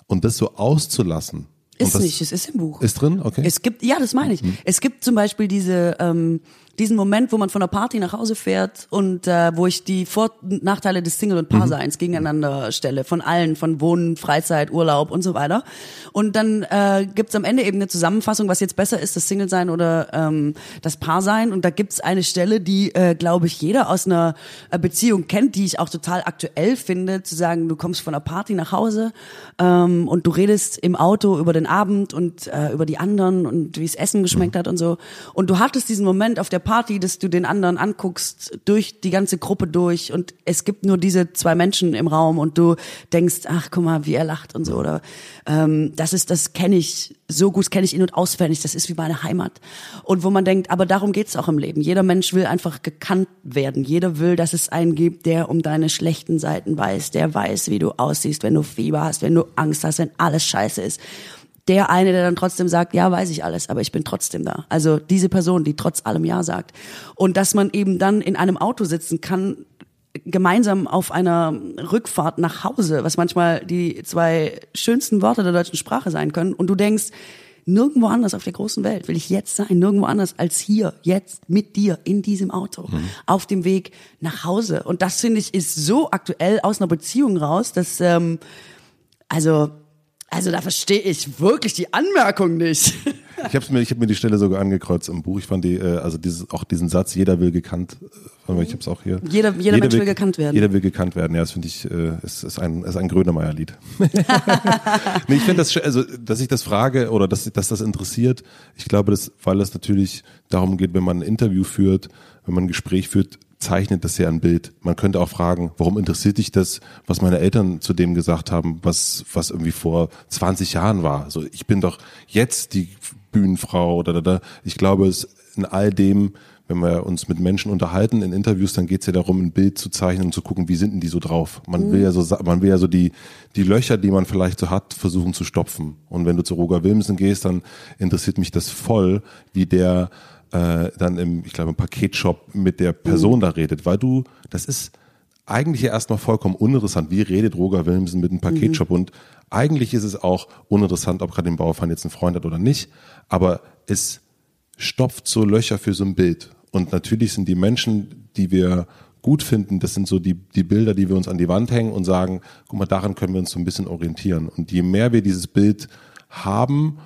Und das so auszulassen. Ist nicht, es ist im Buch. Ist drin, okay. Es gibt, ja, das meine ich. Mhm. Es gibt zum Beispiel diese ähm, diesen Moment, wo man von der Party nach Hause fährt und äh, wo ich die Vor- und Nachteile des Single- und Paarseins mhm. gegeneinander stelle, von allen, von Wohnen, Freizeit, Urlaub und so weiter. Und dann äh, gibt's am Ende eben eine Zusammenfassung, was jetzt besser ist, das Single-Sein oder ähm, das Paarsein. Und da gibt's eine Stelle, die, äh, glaube ich, jeder aus einer äh, Beziehung kennt, die ich auch total aktuell finde, zu sagen, du kommst von der Party nach Hause ähm, und du redest im Auto über den Abend und äh, über die anderen und wie es Essen geschmeckt mhm. hat und so. Und du hattest diesen Moment auf der Party, dass du den anderen anguckst, durch die ganze Gruppe durch und es gibt nur diese zwei Menschen im Raum und du denkst, ach guck mal, wie er lacht und so oder ähm, das ist, das kenne ich so gut, kenne ich in und auswendig, das ist wie meine Heimat und wo man denkt, aber darum geht's auch im Leben. Jeder Mensch will einfach gekannt werden. Jeder will, dass es einen gibt, der um deine schlechten Seiten weiß, der weiß, wie du aussiehst, wenn du Fieber hast, wenn du Angst hast, wenn alles scheiße ist der eine, der dann trotzdem sagt, ja, weiß ich alles, aber ich bin trotzdem da. Also diese Person, die trotz allem Ja sagt. Und dass man eben dann in einem Auto sitzen kann, gemeinsam auf einer Rückfahrt nach Hause, was manchmal die zwei schönsten Worte der deutschen Sprache sein können. Und du denkst, nirgendwo anders auf der großen Welt will ich jetzt sein, nirgendwo anders als hier, jetzt mit dir in diesem Auto, mhm. auf dem Weg nach Hause. Und das finde ich ist so aktuell aus einer Beziehung raus, dass ähm, also Also da verstehe ich wirklich die Anmerkung nicht. Ich habe mir, ich hab mir die Stelle sogar angekreuzt im Buch. Ich fand die, äh, also dieses, auch diesen Satz, jeder will gekannt, äh, ich habe es auch hier. Jeder, jeder, jeder Mensch will, will, gekannt werden. Jeder will gekannt werden. Ja, das finde ich, äh, ist, ist ein, ist ein Grönemeyer-Lied. nee, ich finde das, also, dass ich das frage oder dass, dass das interessiert. Ich glaube, dass, weil es natürlich darum geht, wenn man ein Interview führt, wenn man ein Gespräch führt, zeichnet das ja ein Bild. Man könnte auch fragen, warum interessiert dich das, was meine Eltern zu dem gesagt haben, was, was irgendwie vor 20 Jahren war? So, ich bin doch jetzt die Bühnenfrau oder da, da. Ich glaube, es in all dem, wenn wir uns mit Menschen unterhalten in Interviews, dann geht es ja darum, ein Bild zu zeichnen und zu gucken, wie sind denn die so drauf. Man mhm. will ja so, man will ja so die, die Löcher, die man vielleicht so hat, versuchen zu stopfen. Und wenn du zu Roger Wilmsen gehst, dann interessiert mich das voll, wie der äh, dann im, ich glaube, im Paketshop mit der Person mhm. da redet, weil du, das ist eigentlich ja erstmal vollkommen uninteressant. Wie redet Roger Wilmsen mit einem Paketshop? Mhm. Und eigentlich ist es auch uninteressant, ob gerade den Bauerfeind jetzt einen Freund hat oder nicht. Aber es stopft so Löcher für so ein Bild. Und natürlich sind die Menschen, die wir gut finden, das sind so die, die Bilder, die wir uns an die Wand hängen und sagen, guck mal, daran können wir uns so ein bisschen orientieren. Und je mehr wir dieses Bild haben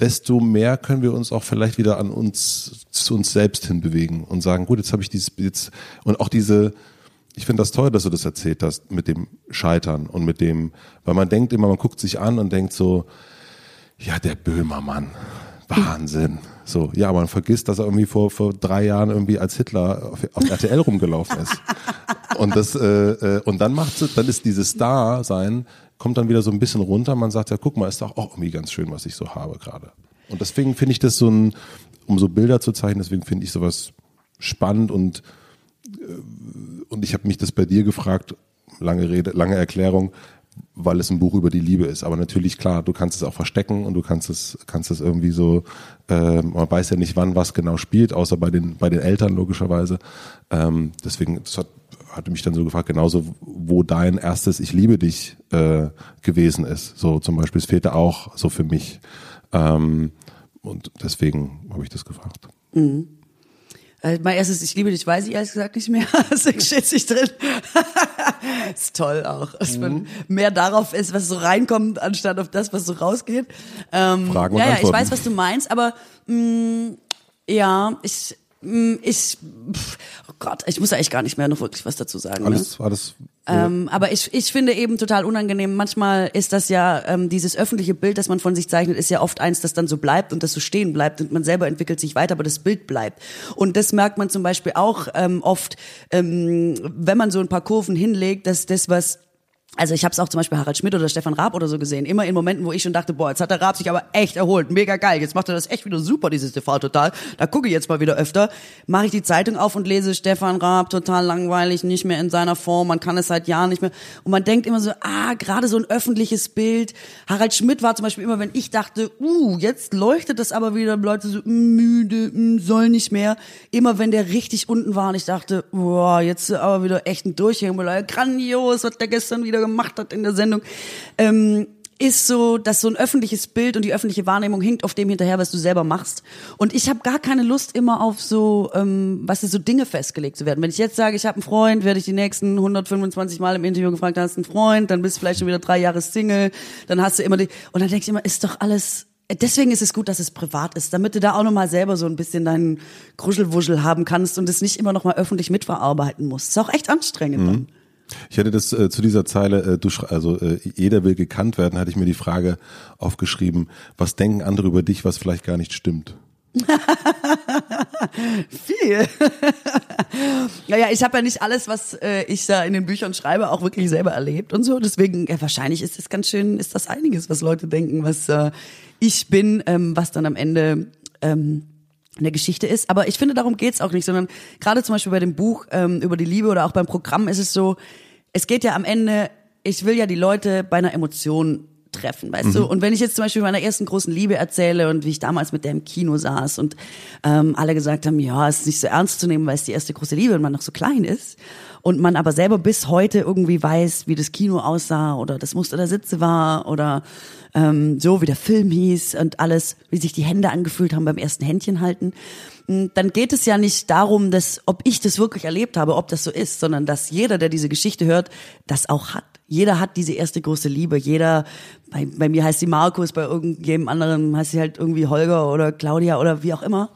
desto mehr können wir uns auch vielleicht wieder an uns, zu uns selbst hinbewegen und sagen, gut, jetzt habe ich dieses, jetzt, und auch diese, ich finde das toll, dass du das erzählt hast mit dem Scheitern und mit dem, weil man denkt immer, man guckt sich an und denkt so, ja, der Böhmermann, Wahnsinn. So, ja, man vergisst, dass er irgendwie vor, vor drei Jahren irgendwie als Hitler auf, auf RTL rumgelaufen ist. Und das, äh, äh, und dann macht dann ist dieses Star-Sein kommt dann wieder so ein bisschen runter. Man sagt ja, guck mal, ist doch auch irgendwie ganz schön, was ich so habe gerade. Und deswegen finde ich das so ein, um so Bilder zu zeichnen, deswegen finde ich sowas spannend und, äh, und ich habe mich das bei dir gefragt, lange Rede, lange Erklärung, weil es ein Buch über die Liebe ist. Aber natürlich, klar, du kannst es auch verstecken und du kannst es, kannst es irgendwie so, äh, man weiß ja nicht, wann was genau spielt, außer bei den, bei den Eltern logischerweise. Ähm, deswegen, das hat hatte mich dann so gefragt, genauso, wo dein erstes Ich liebe dich äh, gewesen ist. So zum Beispiel, es fehlte auch so für mich. Ähm, und deswegen habe ich das gefragt. Mhm. Also mein erstes Ich liebe dich weiß ich ehrlich gesagt nicht mehr. Deswegen steht sich drin. ist toll auch, dass man mhm. mehr darauf ist, was so reinkommt, anstatt auf das, was so rausgeht. Ähm, Fragen und ja, ja, ich weiß, was du meinst, aber mh, mm, ja, ich ich, oh Gott, ich muss eigentlich gar nicht mehr noch wirklich was dazu sagen. Alles, ne? alles. Ähm, aber ich, ich finde eben total unangenehm. Manchmal ist das ja ähm, dieses öffentliche Bild, das man von sich zeichnet, ist ja oft eins, das dann so bleibt und das so stehen bleibt und man selber entwickelt sich weiter, aber das Bild bleibt. Und das merkt man zum Beispiel auch ähm, oft, ähm, wenn man so ein paar Kurven hinlegt, dass das was also ich habe es auch zum Beispiel Harald Schmidt oder Stefan Raab oder so gesehen. Immer in Momenten, wo ich schon dachte, boah, jetzt hat der Raab sich aber echt erholt, mega geil. Jetzt macht er das echt wieder super, dieses TV total. Da gucke ich jetzt mal wieder öfter. Mache ich die Zeitung auf und lese Stefan Raab total langweilig, nicht mehr in seiner Form. Man kann es seit Jahren nicht mehr. Und man denkt immer so, ah, gerade so ein öffentliches Bild. Harald Schmidt war zum Beispiel immer, wenn ich dachte, uh, jetzt leuchtet das aber wieder, Leute so mm, müde, mm, soll nicht mehr. Immer wenn der richtig unten war und ich dachte, boah, jetzt aber wieder echt ein Durchhängen, grandios, was der gestern wieder gemacht hat in der Sendung, ähm, ist so, dass so ein öffentliches Bild und die öffentliche Wahrnehmung hinkt auf dem hinterher, was du selber machst. Und ich habe gar keine Lust immer auf so, ähm, was ist so Dinge festgelegt zu werden. Wenn ich jetzt sage, ich habe einen Freund, werde ich die nächsten 125 Mal im Interview gefragt, hast du einen Freund, dann bist du vielleicht schon wieder drei Jahre Single, dann hast du immer die, und dann denke ich immer, ist doch alles Deswegen ist es gut, dass es privat ist, damit du da auch nochmal selber so ein bisschen deinen Kruschelwuschel haben kannst und es nicht immer nochmal öffentlich mitverarbeiten musst. Ist auch echt anstrengend. Mhm. Ich hätte das äh, zu dieser Zeile, äh, du, also äh, jeder will gekannt werden, hatte ich mir die Frage aufgeschrieben, was denken andere über dich, was vielleicht gar nicht stimmt? Viel. naja, ich habe ja nicht alles, was äh, ich da in den Büchern schreibe, auch wirklich selber erlebt und so. Deswegen, ja, wahrscheinlich ist das ganz schön, ist das einiges, was Leute denken, was äh, ich bin, ähm, was dann am Ende ähm, eine Geschichte ist. Aber ich finde, darum geht's auch nicht, sondern gerade zum Beispiel bei dem Buch ähm, über die Liebe oder auch beim Programm ist es so, es geht ja am Ende, ich will ja die Leute bei einer Emotion treffen, weißt mhm. du? Und wenn ich jetzt zum Beispiel meiner ersten großen Liebe erzähle und wie ich damals mit der im Kino saß und ähm, alle gesagt haben, ja, es ist nicht so ernst zu nehmen, weil es die erste große Liebe und man noch so klein ist und man aber selber bis heute irgendwie weiß, wie das Kino aussah oder das Muster der Sitze war oder ähm, so wie der Film hieß und alles, wie sich die Hände angefühlt haben beim ersten Händchen halten, hm, dann geht es ja nicht darum, dass ob ich das wirklich erlebt habe, ob das so ist, sondern dass jeder, der diese Geschichte hört, das auch hat. Jeder hat diese erste große Liebe. Jeder, bei, bei mir heißt sie Markus, bei irgendjemandem anderen heißt sie halt irgendwie Holger oder Claudia oder wie auch immer.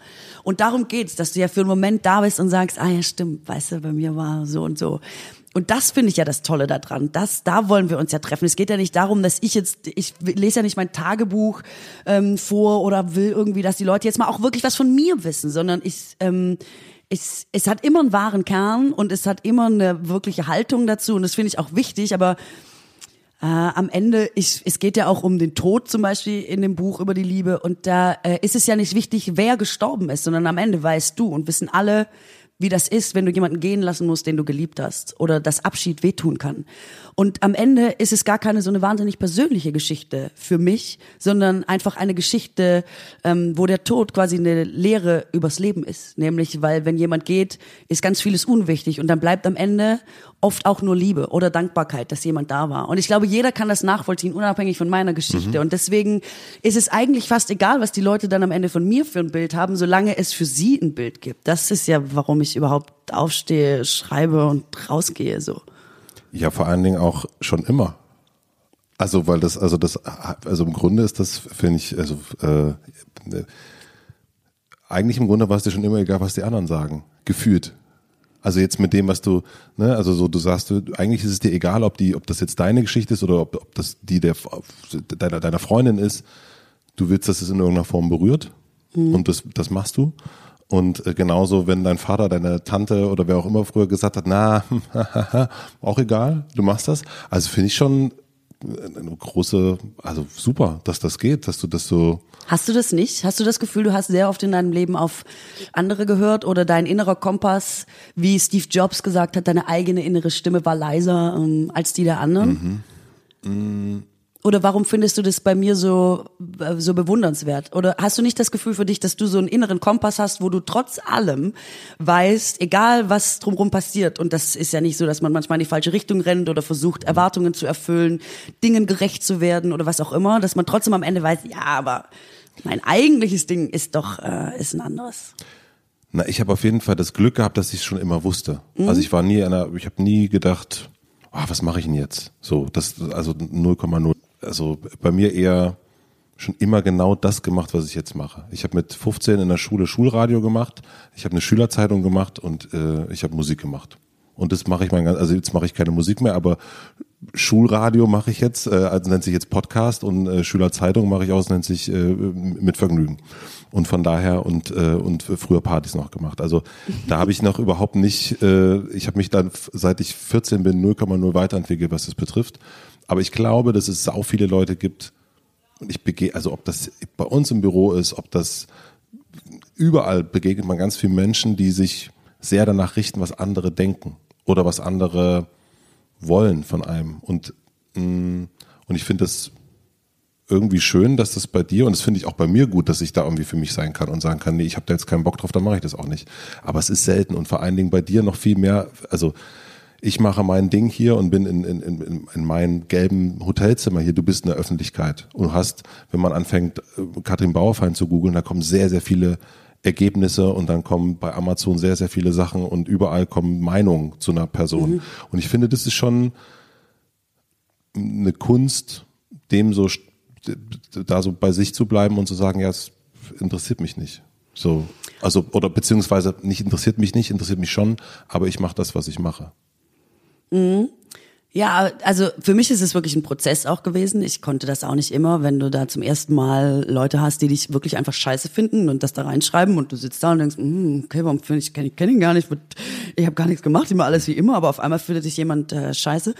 Und darum geht's, dass du ja für einen Moment da bist und sagst, ah ja, stimmt, weißt du, bei mir war so und so. Und das finde ich ja das Tolle daran. Das, da wollen wir uns ja treffen. Es geht ja nicht darum, dass ich jetzt, ich lese ja nicht mein Tagebuch ähm, vor oder will irgendwie, dass die Leute jetzt mal auch wirklich was von mir wissen, sondern ich, ähm, es, es hat immer einen wahren Kern und es hat immer eine wirkliche Haltung dazu und das finde ich auch wichtig, aber äh, am Ende, ich, es geht ja auch um den Tod zum Beispiel in dem Buch über die Liebe und da äh, ist es ja nicht wichtig, wer gestorben ist, sondern am Ende weißt du und wissen alle, wie das ist, wenn du jemanden gehen lassen musst, den du geliebt hast oder das Abschied wehtun kann. Und am Ende ist es gar keine so eine wahnsinnig persönliche Geschichte für mich, sondern einfach eine Geschichte, ähm, wo der Tod quasi eine Lehre übers Leben ist. Nämlich, weil wenn jemand geht, ist ganz vieles unwichtig und dann bleibt am Ende oft auch nur Liebe oder Dankbarkeit, dass jemand da war. Und ich glaube, jeder kann das nachvollziehen, unabhängig von meiner Geschichte. Mhm. Und deswegen ist es eigentlich fast egal, was die Leute dann am Ende von mir für ein Bild haben, solange es für sie ein Bild gibt. Das ist ja, warum ich überhaupt aufstehe, schreibe und rausgehe, so. Ja, vor allen Dingen auch schon immer. Also, weil das, also das, also im Grunde ist das, finde ich, also äh, eigentlich im Grunde war es dir schon immer egal, was die anderen sagen. Gefühlt. Also jetzt mit dem, was du, ne, also so, du sagst, du, eigentlich ist es dir egal, ob die, ob das jetzt deine Geschichte ist oder ob, ob das die der deiner, deiner Freundin ist. Du willst, dass es in irgendeiner Form berührt. Mhm. Und das, das machst du. Und äh, genauso, wenn dein Vater, deine Tante oder wer auch immer früher gesagt hat, na, auch egal, du machst das. Also finde ich schon eine große, also super, dass das geht, dass du das so. Hast du das nicht? Hast du das Gefühl, du hast sehr oft in deinem Leben auf andere gehört oder dein innerer Kompass, wie Steve Jobs gesagt hat, deine eigene innere Stimme war leiser ähm, als die der anderen? Mhm. Mhm. Oder warum findest du das bei mir so, äh, so bewundernswert? Oder hast du nicht das Gefühl für dich, dass du so einen inneren Kompass hast, wo du trotz allem weißt, egal was drumherum passiert, und das ist ja nicht so, dass man manchmal in die falsche Richtung rennt oder versucht, Erwartungen zu erfüllen, Dingen gerecht zu werden oder was auch immer, dass man trotzdem am Ende weiß, ja, aber mein eigentliches Ding ist doch, äh, ist ein anderes. Na, ich habe auf jeden Fall das Glück gehabt, dass ich es schon immer wusste. Mhm. Also ich war nie einer, ich habe nie gedacht, oh, was mache ich denn jetzt? So, das also 0,0 also bei mir eher schon immer genau das gemacht, was ich jetzt mache. Ich habe mit 15 in der Schule Schulradio gemacht, ich habe eine Schülerzeitung gemacht und äh, ich habe Musik gemacht. Und das mache ich mein also jetzt mache ich keine Musik mehr, aber Schulradio mache ich jetzt, äh, also nennt sich jetzt Podcast und äh, Schülerzeitung mache ich aus, nennt sich äh, mit Vergnügen. Und von daher und äh, und früher Partys noch gemacht. Also da habe ich noch überhaupt nicht, äh, ich habe mich dann seit ich 14 bin 0,0 weiterentwickelt, was das betrifft. Aber ich glaube, dass es auch viele Leute gibt, und ich begehe, also ob das bei uns im Büro ist, ob das überall begegnet man ganz vielen Menschen, die sich sehr danach richten, was andere denken oder was andere wollen von einem. Und, mm, und ich finde das irgendwie schön, dass das bei dir, und das finde ich auch bei mir gut, dass ich da irgendwie für mich sein kann und sagen kann, nee, ich habe da jetzt keinen Bock drauf, dann mache ich das auch nicht. Aber es ist selten und vor allen Dingen bei dir noch viel mehr, also ich mache mein Ding hier und bin in, in, in, in meinem gelben Hotelzimmer hier. Du bist in der Öffentlichkeit und hast, wenn man anfängt, äh, Katrin Bauerfeind zu googeln, da kommen sehr, sehr viele Ergebnisse und dann kommen bei Amazon sehr, sehr viele Sachen und überall kommen Meinungen zu einer Person. Mhm. Und ich finde, das ist schon eine Kunst, dem so da so bei sich zu bleiben und zu sagen, ja, es interessiert mich nicht. So, also oder beziehungsweise nicht interessiert mich nicht, interessiert mich schon, aber ich mache das, was ich mache. Mhm. Ja, also für mich ist es wirklich ein Prozess auch gewesen. Ich konnte das auch nicht immer, wenn du da zum ersten Mal Leute hast, die dich wirklich einfach scheiße finden und das da reinschreiben und du sitzt da und denkst, hm, okay, warum finde ich, kenne ich kenn ihn gar nicht, ich habe gar nichts gemacht, immer alles wie immer, aber auf einmal findet dich jemand äh, scheiße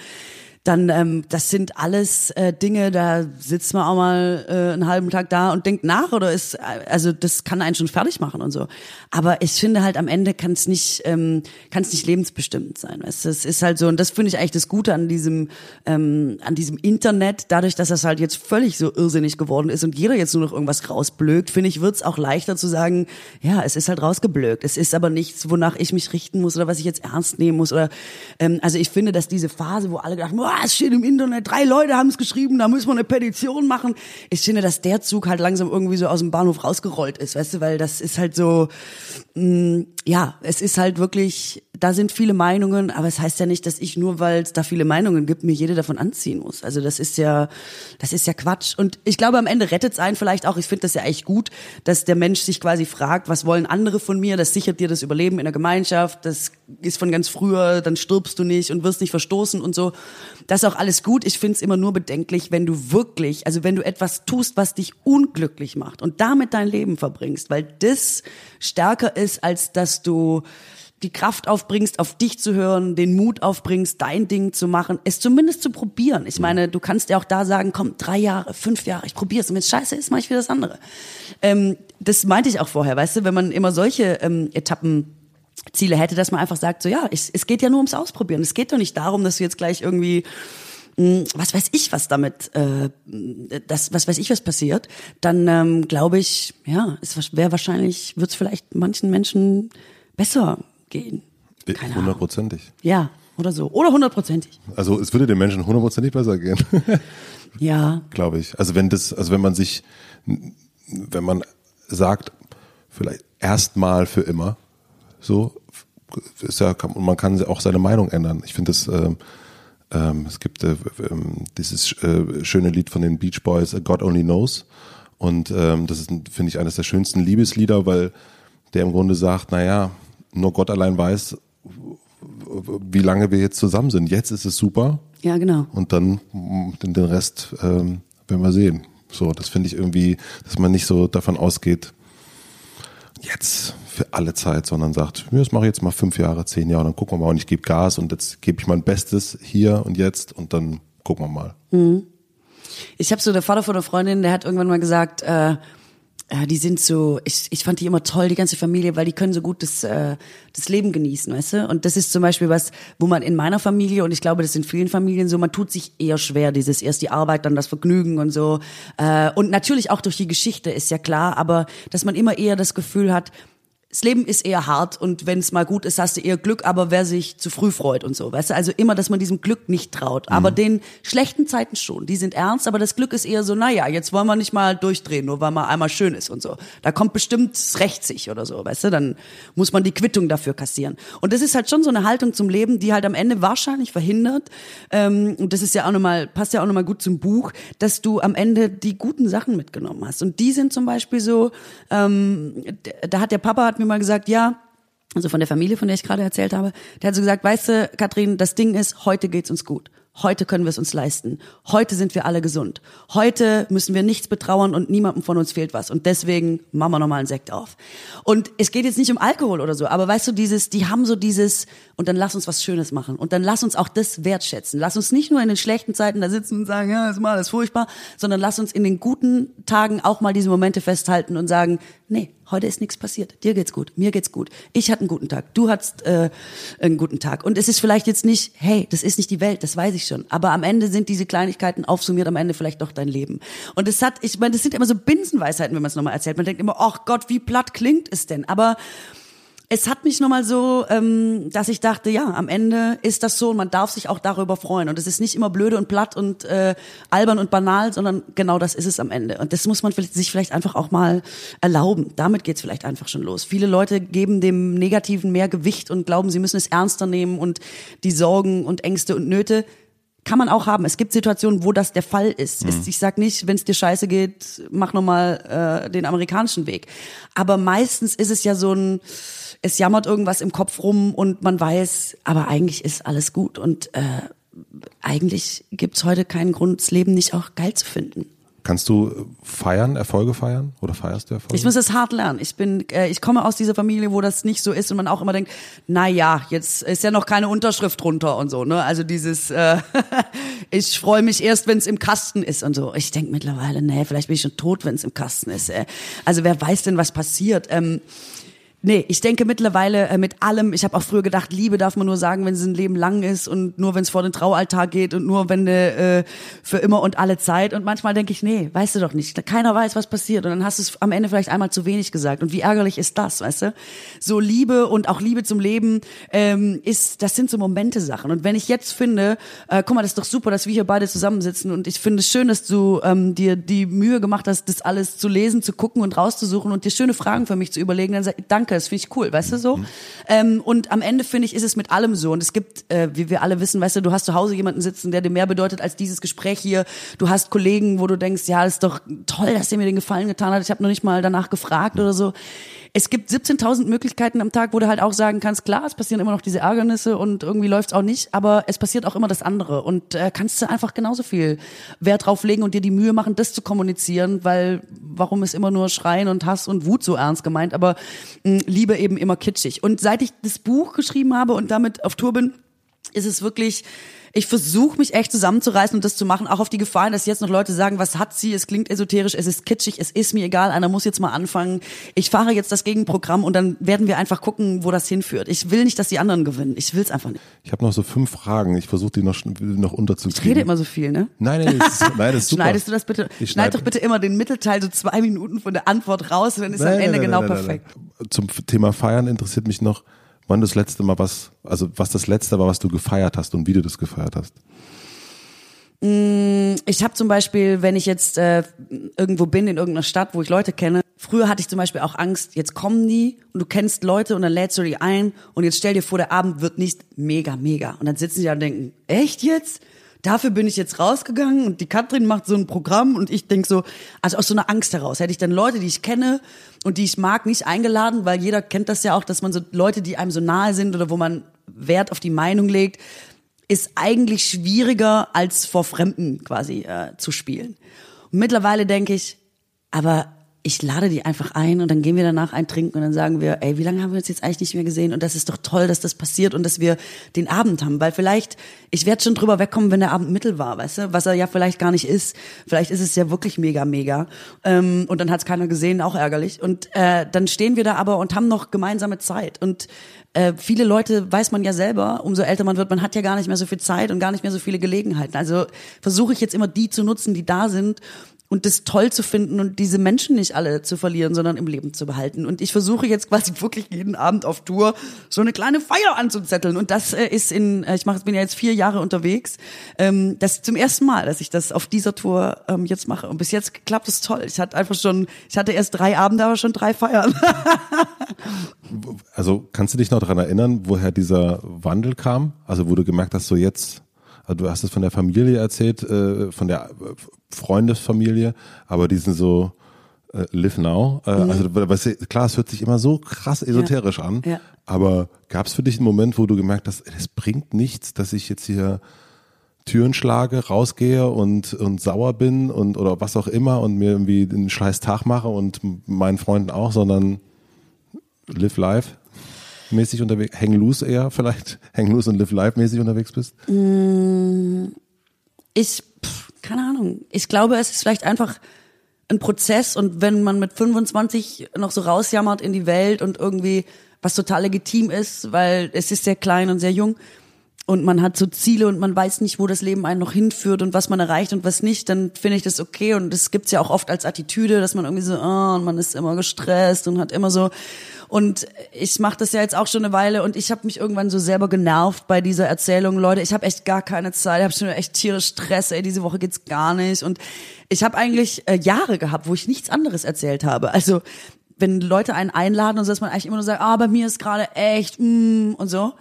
dann ähm, das sind alles äh, Dinge, da sitzt man auch mal äh, einen halben Tag da und denkt nach oder ist, äh, also das kann einen schon fertig machen und so. Aber ich finde halt am Ende kann es nicht, ähm, kann es nicht lebensbestimmt sein. Weißt? Das ist halt so und das finde ich eigentlich das Gute an diesem, ähm, an diesem Internet, dadurch, dass das halt jetzt völlig so irrsinnig geworden ist und jeder jetzt nur noch irgendwas rausblökt, finde ich, wird es auch leichter zu sagen, ja, es ist halt rausgeblökt. Es ist aber nichts, wonach ich mich richten muss oder was ich jetzt ernst nehmen muss oder ähm, also ich finde, dass diese Phase, wo alle gedacht es steht im Internet, drei Leute haben es geschrieben, da müssen wir eine Petition machen. Ich finde, dass der Zug halt langsam irgendwie so aus dem Bahnhof rausgerollt ist, weißt du, weil das ist halt so, mh, ja, es ist halt wirklich, da sind viele Meinungen, aber es heißt ja nicht, dass ich nur, weil es da viele Meinungen gibt, mir jede davon anziehen muss. Also das ist ja, das ist ja Quatsch. Und ich glaube, am Ende rettet es einen vielleicht auch. Ich finde das ja echt gut, dass der Mensch sich quasi fragt, was wollen andere von mir? Das sichert dir das Überleben in der Gemeinschaft. Das ist von ganz früher, dann stirbst du nicht und wirst nicht verstoßen und so. Das ist auch alles gut. Ich finde es immer nur bedenklich, wenn du wirklich, also wenn du etwas tust, was dich unglücklich macht und damit dein Leben verbringst, weil das stärker ist, als dass du die Kraft aufbringst, auf dich zu hören, den Mut aufbringst, dein Ding zu machen, es zumindest zu probieren. Ich meine, du kannst ja auch da sagen, komm, drei Jahre, fünf Jahre, ich probiere es. Und wenn es scheiße ist, mache ich wieder das andere. Ähm, das meinte ich auch vorher, weißt du, wenn man immer solche ähm, Etappen Ziele hätte, dass man einfach sagt, so ja, ich, es geht ja nur ums Ausprobieren. Es geht doch nicht darum, dass du jetzt gleich irgendwie mh, was weiß ich, was damit, äh, das, was weiß ich, was passiert, dann ähm, glaube ich, ja, es wäre wahrscheinlich, wird es vielleicht manchen Menschen besser gehen. Keine Hundertprozentig. Ja, oder so. Oder hundertprozentig. Also es würde den Menschen hundertprozentig besser gehen. ja. Glaube ich. Also wenn das, also wenn man sich, wenn man sagt, vielleicht erstmal für immer, so, ist ja, kann, man kann auch seine Meinung ändern. Ich finde das, ähm, ähm, es gibt äh, ähm, dieses äh, schöne Lied von den Beach Boys, God Only Knows. Und ähm, das ist, finde ich, eines der schönsten Liebeslieder, weil der im Grunde sagt, naja, nur Gott allein weiß, wie lange wir jetzt zusammen sind. Jetzt ist es super. Ja, genau. Und dann den, den Rest ähm, werden wir sehen. So, das finde ich irgendwie, dass man nicht so davon ausgeht, jetzt für alle Zeit, sondern sagt, das mache ich jetzt mal fünf Jahre, zehn Jahre, und dann gucken wir mal und ich gebe Gas und jetzt gebe ich mein Bestes hier und jetzt und dann gucken wir mal. Mhm. Ich habe so der Vater von einer Freundin, der hat irgendwann mal gesagt, äh, ja, die sind so, ich, ich fand die immer toll, die ganze Familie, weil die können so gut das, äh, das Leben genießen, weißt du? Und das ist zum Beispiel was, wo man in meiner Familie, und ich glaube, das sind vielen Familien so, man tut sich eher schwer, dieses erst die Arbeit, dann das Vergnügen und so. Äh, und natürlich auch durch die Geschichte, ist ja klar, aber dass man immer eher das Gefühl hat, das Leben ist eher hart und wenn es mal gut ist, hast du eher Glück, aber wer sich zu früh freut und so, weißt du, also immer, dass man diesem Glück nicht traut, aber mhm. den schlechten Zeiten schon, die sind ernst, aber das Glück ist eher so, naja, jetzt wollen wir nicht mal durchdrehen, nur weil mal einmal schön ist und so. Da kommt bestimmt es rächt sich oder so, weißt du, dann muss man die Quittung dafür kassieren. Und das ist halt schon so eine Haltung zum Leben, die halt am Ende wahrscheinlich verhindert, ähm, und das ist ja auch nochmal, passt ja auch nochmal gut zum Buch, dass du am Ende die guten Sachen mitgenommen hast. Und die sind zum Beispiel so, ähm, da hat der Papa, hat mir mal gesagt, ja, also von der Familie, von der ich gerade erzählt habe, der hat so gesagt, weißt du, Katrin, das Ding ist, heute geht's uns gut. Heute können wir es uns leisten. Heute sind wir alle gesund. Heute müssen wir nichts betrauern und niemandem von uns fehlt was. Und deswegen machen wir nochmal einen Sekt auf. Und es geht jetzt nicht um Alkohol oder so, aber weißt du, dieses, die haben so dieses, und dann lass uns was Schönes machen. Und dann lass uns auch das wertschätzen. Lass uns nicht nur in den schlechten Zeiten da sitzen und sagen, ja, ist mal alles furchtbar, sondern lass uns in den guten Tagen auch mal diese Momente festhalten und sagen, nee, heute ist nichts passiert. Dir geht's gut, mir geht's gut. Ich hatte einen guten Tag, du hattest äh, einen guten Tag. Und es ist vielleicht jetzt nicht, hey, das ist nicht die Welt, das weiß ich schon. Aber am Ende sind diese Kleinigkeiten aufsummiert am Ende vielleicht doch dein Leben. Und es hat, ich meine, das sind immer so Binsenweisheiten, wenn man es nochmal erzählt. Man denkt immer, ach Gott, wie platt klingt es denn? Aber es hat mich nochmal so, ähm, dass ich dachte, ja, am Ende ist das so und man darf sich auch darüber freuen. Und es ist nicht immer blöde und platt und äh, albern und banal, sondern genau das ist es am Ende. Und das muss man sich vielleicht einfach auch mal erlauben. Damit geht's vielleicht einfach schon los. Viele Leute geben dem Negativen mehr Gewicht und glauben, sie müssen es ernster nehmen und die Sorgen und Ängste und Nöte kann man auch haben. Es gibt Situationen, wo das der Fall ist. Mhm. Ich sag nicht, wenn es dir scheiße geht, mach nochmal äh, den amerikanischen Weg. Aber meistens ist es ja so ein es jammert irgendwas im Kopf rum und man weiß, aber eigentlich ist alles gut und äh, eigentlich gibt's heute keinen Grund, das Leben nicht auch geil zu finden. Kannst du feiern, Erfolge feiern oder feierst du Erfolge? Ich muss es hart lernen. Ich bin, äh, ich komme aus dieser Familie, wo das nicht so ist und man auch immer denkt, na ja, jetzt ist ja noch keine Unterschrift drunter und so. Ne? Also dieses, äh, ich freue mich erst, wenn es im Kasten ist und so. Ich denke mittlerweile, nee, vielleicht bin ich schon tot, wenn es im Kasten ist. Äh. Also wer weiß denn, was passiert? Ähm, Nee, ich denke mittlerweile äh, mit allem, ich habe auch früher gedacht, Liebe darf man nur sagen, wenn es ein Leben lang ist und nur wenn es vor den Traualtar geht und nur wenn äh, für immer und alle Zeit. Und manchmal denke ich, nee, weißt du doch nicht. Keiner weiß, was passiert. Und dann hast du es am Ende vielleicht einmal zu wenig gesagt. Und wie ärgerlich ist das, weißt du? So Liebe und auch Liebe zum Leben ähm, ist, das sind so Momente-Sachen. Und wenn ich jetzt finde, äh, guck mal, das ist doch super, dass wir hier beide zusammensitzen. Und ich finde es schön, dass du ähm, dir die Mühe gemacht hast, das alles zu lesen, zu gucken und rauszusuchen und dir schöne Fragen für mich zu überlegen. Dann sag, danke danke, das finde ich cool, weißt du so. Mhm. Ähm, und am Ende finde ich, ist es mit allem so. Und es gibt, äh, wie wir alle wissen, weißt du, du hast zu Hause jemanden sitzen, der dir mehr bedeutet als dieses Gespräch hier. Du hast Kollegen, wo du denkst, ja, das ist doch toll, dass der mir den Gefallen getan hat. Ich habe noch nicht mal danach gefragt oder so es gibt 17.000 Möglichkeiten am Tag, wo du halt auch sagen kannst, klar, es passieren immer noch diese Ärgernisse und irgendwie läuft's auch nicht, aber es passiert auch immer das andere und äh, kannst du einfach genauso viel Wert drauf legen und dir die Mühe machen, das zu kommunizieren, weil warum ist immer nur Schreien und Hass und Wut so ernst gemeint, aber mh, Liebe eben immer kitschig. Und seit ich das Buch geschrieben habe und damit auf Tour bin, ist es wirklich ich versuche mich echt zusammenzureißen und das zu machen, auch auf die Gefahr, dass jetzt noch Leute sagen, was hat sie, es klingt esoterisch, es ist kitschig, es ist mir egal, einer muss jetzt mal anfangen. Ich fahre jetzt das Gegenprogramm und dann werden wir einfach gucken, wo das hinführt. Ich will nicht, dass die anderen gewinnen. Ich will es einfach nicht. Ich habe noch so fünf Fragen. Ich versuche die noch, noch unterzukriegen. Ich rede immer so viel, ne? Nein, nein, das ist, nein, das ist super. Schneidest du das bitte? Ich schneid, schneid doch bitte immer den Mittelteil so zwei Minuten von der Antwort raus, dann ist nein, am Ende nein, nein, genau perfekt. Zum Thema Feiern interessiert mich noch, wann das letzte Mal was, also was das letzte war, was du gefeiert hast und wie du das gefeiert hast. Mm, ich habe zum Beispiel, wenn ich jetzt äh, irgendwo bin in irgendeiner Stadt, wo ich Leute kenne, früher hatte ich zum Beispiel auch Angst, jetzt kommen die und du kennst Leute und dann lädst du die ein und jetzt stell dir vor, der Abend wird nicht mega, mega. Und dann sitzen die da und denken, echt jetzt? Dafür bin ich jetzt rausgegangen und die Katrin macht so ein Programm und ich denk so, also aus so einer Angst heraus, hätte ich dann Leute, die ich kenne und die ich mag, nicht eingeladen, weil jeder kennt das ja auch, dass man so Leute, die einem so nahe sind oder wo man Wert auf die Meinung legt, ist eigentlich schwieriger als vor Fremden quasi äh, zu spielen. Und mittlerweile denke ich, aber ich lade die einfach ein und dann gehen wir danach ein trinken und dann sagen wir, ey, wie lange haben wir uns jetzt eigentlich nicht mehr gesehen? Und das ist doch toll, dass das passiert und dass wir den Abend haben, weil vielleicht, ich werde schon drüber wegkommen, wenn der Abend mittel war, weißt du, was er ja vielleicht gar nicht ist. Vielleicht ist es ja wirklich mega, mega. Ähm, und dann hat es keiner gesehen, auch ärgerlich. Und äh, dann stehen wir da aber und haben noch gemeinsame Zeit. Und äh, viele Leute weiß man ja selber, umso älter man wird, man hat ja gar nicht mehr so viel Zeit und gar nicht mehr so viele Gelegenheiten. Also versuche ich jetzt immer die zu nutzen, die da sind und das toll zu finden und diese Menschen nicht alle zu verlieren, sondern im Leben zu behalten. Und ich versuche jetzt quasi wirklich jeden Abend auf Tour so eine kleine Feier anzuzetteln. Und das äh, ist in, äh, ich mache, bin ja jetzt vier Jahre unterwegs. Ähm, das ist zum ersten Mal, dass ich das auf dieser Tour ähm, jetzt mache. Und bis jetzt klappt es toll. Ich hatte einfach schon, ich hatte erst drei Abende, aber schon drei Feiern. also kannst du dich noch daran erinnern, woher dieser Wandel kam? Also wo du gemerkt hast, so jetzt also du hast es von der Familie erzählt, äh, von der Freundesfamilie, aber die sind so äh, live now. Äh, mhm. Also weißt du, klar, es hört sich immer so krass esoterisch ja. an, ja. aber gab es für dich einen Moment, wo du gemerkt hast, es bringt nichts, dass ich jetzt hier Türen schlage, rausgehe und, und sauer bin und oder was auch immer und mir irgendwie einen scheiß Tag mache und meinen Freunden auch, sondern live life? mäßig unterwegs, hang loose eher vielleicht, hang loose und live live mäßig unterwegs bist? Mm, ich, keine Ahnung. Ich glaube, es ist vielleicht einfach ein Prozess und wenn man mit 25 noch so rausjammert in die Welt und irgendwie was total legitim ist, weil es ist sehr klein und sehr jung und man hat so Ziele und man weiß nicht, wo das Leben einen noch hinführt und was man erreicht und was nicht, dann finde ich das okay und das gibt's ja auch oft als Attitüde, dass man irgendwie so, oh, und man ist immer gestresst und hat immer so und ich mache das ja jetzt auch schon eine Weile und ich habe mich irgendwann so selber genervt bei dieser Erzählung. Leute, ich habe echt gar keine Zeit, ich habe schon echt tierisch Stress, ey, diese Woche geht's gar nicht. Und ich habe eigentlich äh, Jahre gehabt, wo ich nichts anderes erzählt habe. Also wenn Leute einen einladen und so, dass man eigentlich immer nur sagt, ah, bei mir ist gerade echt, mm, und so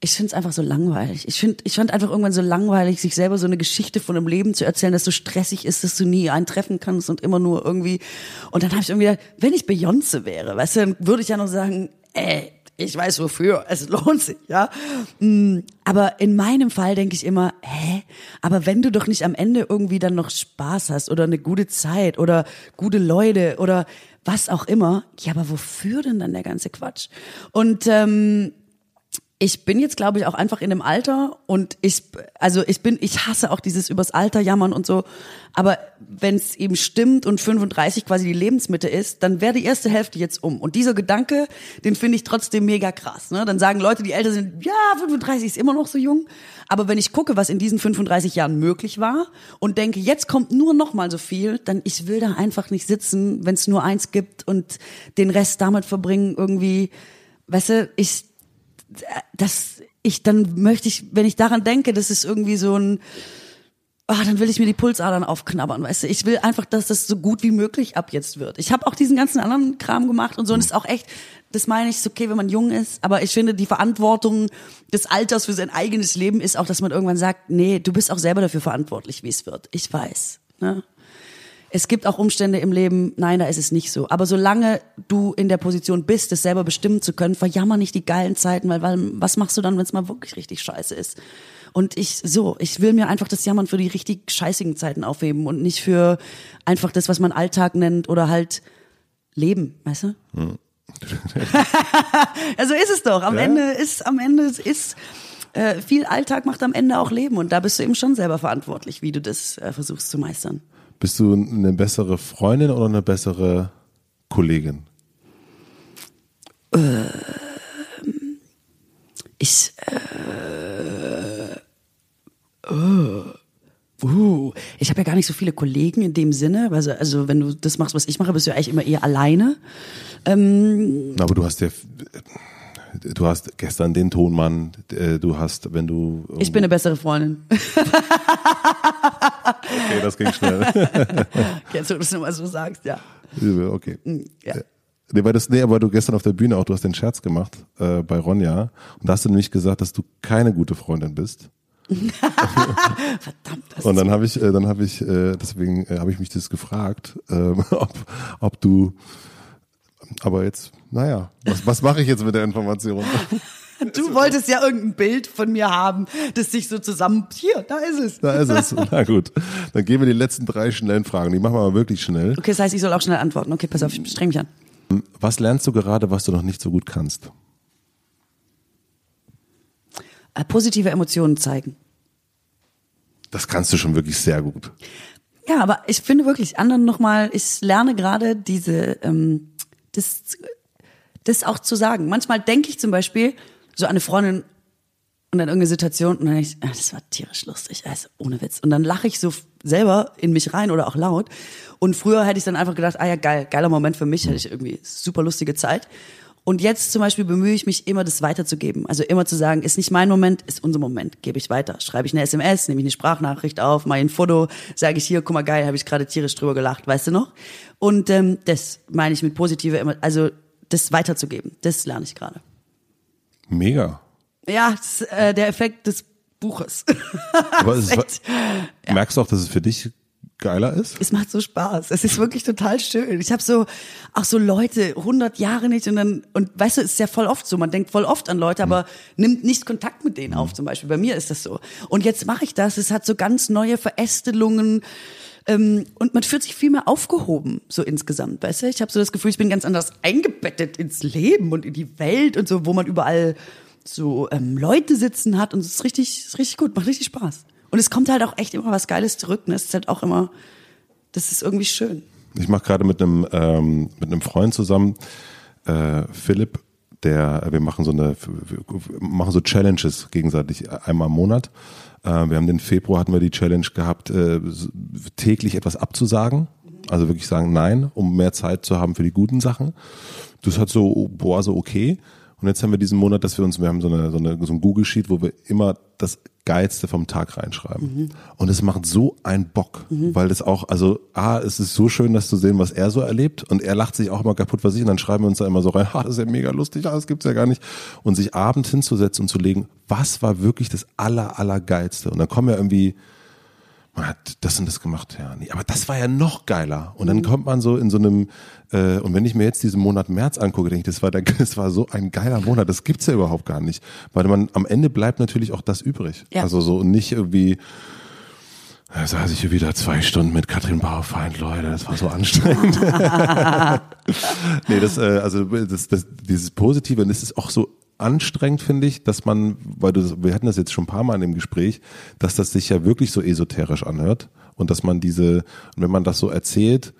ich finde es einfach so langweilig. Ich finde, ich fand einfach irgendwann so langweilig, sich selber so eine Geschichte von einem Leben zu erzählen, das so stressig ist, dass du nie einen treffen kannst und immer nur irgendwie. Und dann habe ich irgendwie gedacht, wenn ich Beyonce wäre, weißt du, dann würde ich ja noch sagen, ey, ich weiß wofür, es lohnt sich, ja. Mm, aber in meinem Fall denke ich immer, hä? Aber wenn du doch nicht am Ende irgendwie dann noch Spaß hast oder eine gute Zeit oder gute Leute oder was auch immer, ja, aber wofür denn dann der ganze Quatsch? Und ähm, ich bin jetzt, glaube ich, auch einfach in dem Alter und ich, also ich bin, ich hasse auch dieses übers Alter jammern und so. Aber wenn es eben stimmt und 35 quasi die Lebensmitte ist, dann wäre die erste Hälfte jetzt um. Und dieser Gedanke, den finde ich trotzdem mega krass. Ne? Dann sagen Leute, die älter sind, ja, 35 ist immer noch so jung. Aber wenn ich gucke, was in diesen 35 Jahren möglich war und denke, jetzt kommt nur noch mal so viel, dann ich will da einfach nicht sitzen, wenn es nur eins gibt und den Rest damit verbringen, irgendwie, weißt du, ich das ich dann möchte ich, wenn ich daran denke, das ist irgendwie so ein Ah, dann will ich mir die Pulsadern aufknabbern, weißt du. Ich will einfach, dass das so gut wie möglich ab jetzt wird. Ich habe auch diesen ganzen anderen Kram gemacht und so und es ist auch echt, das meine ich, ist okay, wenn man jung ist, aber ich finde, die Verantwortung des Alters für sein eigenes Leben ist auch, dass man irgendwann sagt, nee, du bist auch selber dafür verantwortlich, wie es wird. Ich weiß. Ne? Es gibt auch Umstände im Leben, nein, da ist es nicht so. Aber solange du in der Position bist, es selber bestimmen zu können, verjammer nicht die geilen Zeiten, weil, weil was machst du dann, wenn es mal wirklich richtig scheiße ist? Und ich so, ich will mir einfach das Jammern für die richtig scheißigen Zeiten aufheben und nicht für einfach das, was man Alltag nennt oder halt Leben, weißt du? Hm. also ist es doch. Am ja. Ende ist, am Ende ist äh, viel Alltag macht am Ende auch Leben und da bist du eben schon selber verantwortlich, wie du das äh, versuchst zu meistern. Bist du eine bessere Freundin oder eine bessere Kollegin? Äh, ich. Äh, oh. Uh, ich habe ja gar nicht so viele Kollegen in dem Sinne. Also, also wenn du das machst, was ich mache, bist du ja eigentlich immer eher alleine. Ähm, Aber du hast ja du hast gestern den Tonmann, äh, du hast, wenn du. Ich bin eine bessere Freundin. okay, das ging schnell. Kennst du das nur mal so sagst, ja. Okay. Mm, ja. Nee, weil das, nee, aber du gestern auf der Bühne auch, du hast den Scherz gemacht äh, bei Ronja und da hast du nämlich gesagt, dass du keine gute Freundin bist. Verdammt. Das und dann habe ich, äh, dann habe ich, äh, deswegen äh, habe ich mich das gefragt, äh, ob, ob du, aber jetzt naja, was, was mache ich jetzt mit der Information? Du wolltest ja irgendein Bild von mir haben, das sich so zusammen. Hier, da ist es. Da ist es. Na gut. Dann gehen wir die letzten drei schnellen Fragen. Die machen wir mal wirklich schnell. Okay, das heißt, ich soll auch schnell antworten. Okay, pass auf, ich streng mich an. Was lernst du gerade, was du noch nicht so gut kannst? Äh, positive Emotionen zeigen. Das kannst du schon wirklich sehr gut. Ja, aber ich finde wirklich anderen nochmal, ich lerne gerade diese, ähm, das das auch zu sagen. Manchmal denke ich zum Beispiel so an eine Freundin und an irgendeine Situation und dann denke ich, ah, das war tierisch lustig, also ohne Witz. Und dann lache ich so selber in mich rein oder auch laut. Und früher hätte ich dann einfach gedacht, ah ja, geil, geiler Moment für mich, hätte ich irgendwie super lustige Zeit. Und jetzt zum Beispiel bemühe ich mich immer, das weiterzugeben. Also immer zu sagen, ist nicht mein Moment, ist unser Moment, gebe ich weiter. Schreibe ich eine SMS, nehme ich eine Sprachnachricht auf, mache ein Foto, sage ich hier, guck mal geil, habe ich gerade tierisch drüber gelacht, weißt du noch? Und ähm, das meine ich mit positiver, also das weiterzugeben. Das lerne ich gerade. Mega. Ja, das, äh, der Effekt des Buches. Aber es echt, ja. merkst du auch, dass es für dich geiler ist? Es macht so Spaß. Es ist wirklich total schön. Ich habe so auch so Leute 100 Jahre nicht und dann und weißt du, es ist ja voll oft so. Man denkt voll oft an Leute, aber hm. nimmt nicht Kontakt mit denen auf. Zum Beispiel bei mir ist das so. Und jetzt mache ich das. Es hat so ganz neue Verästelungen ähm, und man fühlt sich viel mehr aufgehoben, so insgesamt. Weißt du? Ich habe so das Gefühl, ich bin ganz anders eingebettet ins Leben und in die Welt und so, wo man überall so ähm, Leute sitzen hat und es ist richtig, ist richtig gut, macht richtig Spaß. Und es kommt halt auch echt immer was Geiles zurück. Ne? Es ist halt auch immer, das ist irgendwie schön. Ich mache gerade mit einem ähm, mit einem Freund zusammen, äh, Philipp, der wir machen so eine wir machen so Challenges gegenseitig einmal im Monat äh, wir haben den Februar hatten wir die Challenge gehabt, äh, täglich etwas abzusagen. Also wirklich sagen Nein, um mehr Zeit zu haben für die guten Sachen. Das hat so, boah, so okay. Und jetzt haben wir diesen Monat, dass wir uns, wir haben so, eine, so, eine, so ein Google Sheet, wo wir immer das Geilste vom Tag reinschreiben. Mhm. Und es macht so einen Bock, mhm. weil das auch, also, ah, es ist so schön, das zu sehen, was er so erlebt. Und er lacht sich auch immer kaputt, was ich, und dann schreiben wir uns da immer so rein, ha, das ist ja mega lustig, ah, das gibt's ja gar nicht. Und sich abends hinzusetzen und zu legen, was war wirklich das aller, aller Geilste? Und dann kommen ja irgendwie, man hat das und das gemacht, ja. Nee, aber das war ja noch geiler. Und dann kommt man so in so einem, äh, und wenn ich mir jetzt diesen Monat März angucke, denke ich, das war, der, das war so ein geiler Monat. Das gibt's ja überhaupt gar nicht. Weil man am Ende bleibt natürlich auch das übrig. Ja. Also so nicht irgendwie, da saß ich hier wieder zwei Stunden mit Katrin Bauerfeind, Leute, das war so anstrengend. nee, das, äh, also das, das, dieses Positive, und das ist auch so, anstrengend, finde ich, dass man, weil du, wir hatten das jetzt schon ein paar Mal in dem Gespräch, dass das sich ja wirklich so esoterisch anhört und dass man diese, wenn man das so erzählt,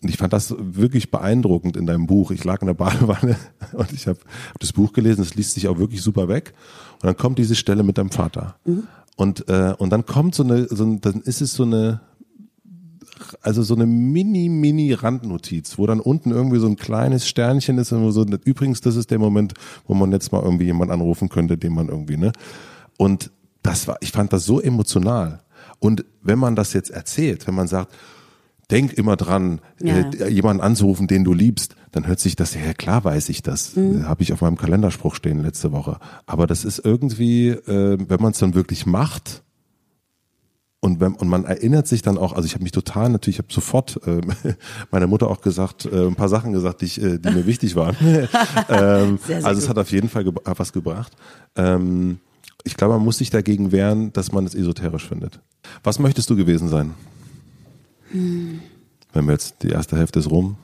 ich fand das wirklich beeindruckend in deinem Buch. Ich lag in der Badewanne und ich habe hab das Buch gelesen, es liest sich auch wirklich super weg. Und dann kommt diese Stelle mit deinem Vater. Mhm. Und, äh, und dann kommt so eine, so ein, dann ist es so eine, also so eine mini, mini Randnotiz, wo dann unten irgendwie so ein kleines Sternchen ist und so, übrigens, das ist der Moment, wo man jetzt mal irgendwie jemand anrufen könnte, den man irgendwie, ne? Und das war, ich fand das so emotional. Und wenn man das jetzt erzählt, wenn man sagt, denk immer dran, ja. äh, jemanden anzurufen, den du liebst, dann hört sich das, ja klar weiß ich das. Mhm. Habe ich auf meinem Kalenderspruch stehen letzte Woche. Aber das ist irgendwie, äh, wenn man es dann wirklich macht, und, wenn, und man erinnert sich dann auch, also ich habe mich total natürlich, ich habe sofort äh, meiner Mutter auch gesagt, äh, ein paar Sachen gesagt, die, ich, äh, die mir wichtig waren. ähm, sehr, sehr also es hat auf jeden Fall ge was gebracht. Ähm, ich glaube, man muss sich dagegen wehren, dass man es esoterisch findet. Was möchtest du gewesen sein? Hm. Wenn wir jetzt die erste Hälfte ist rum.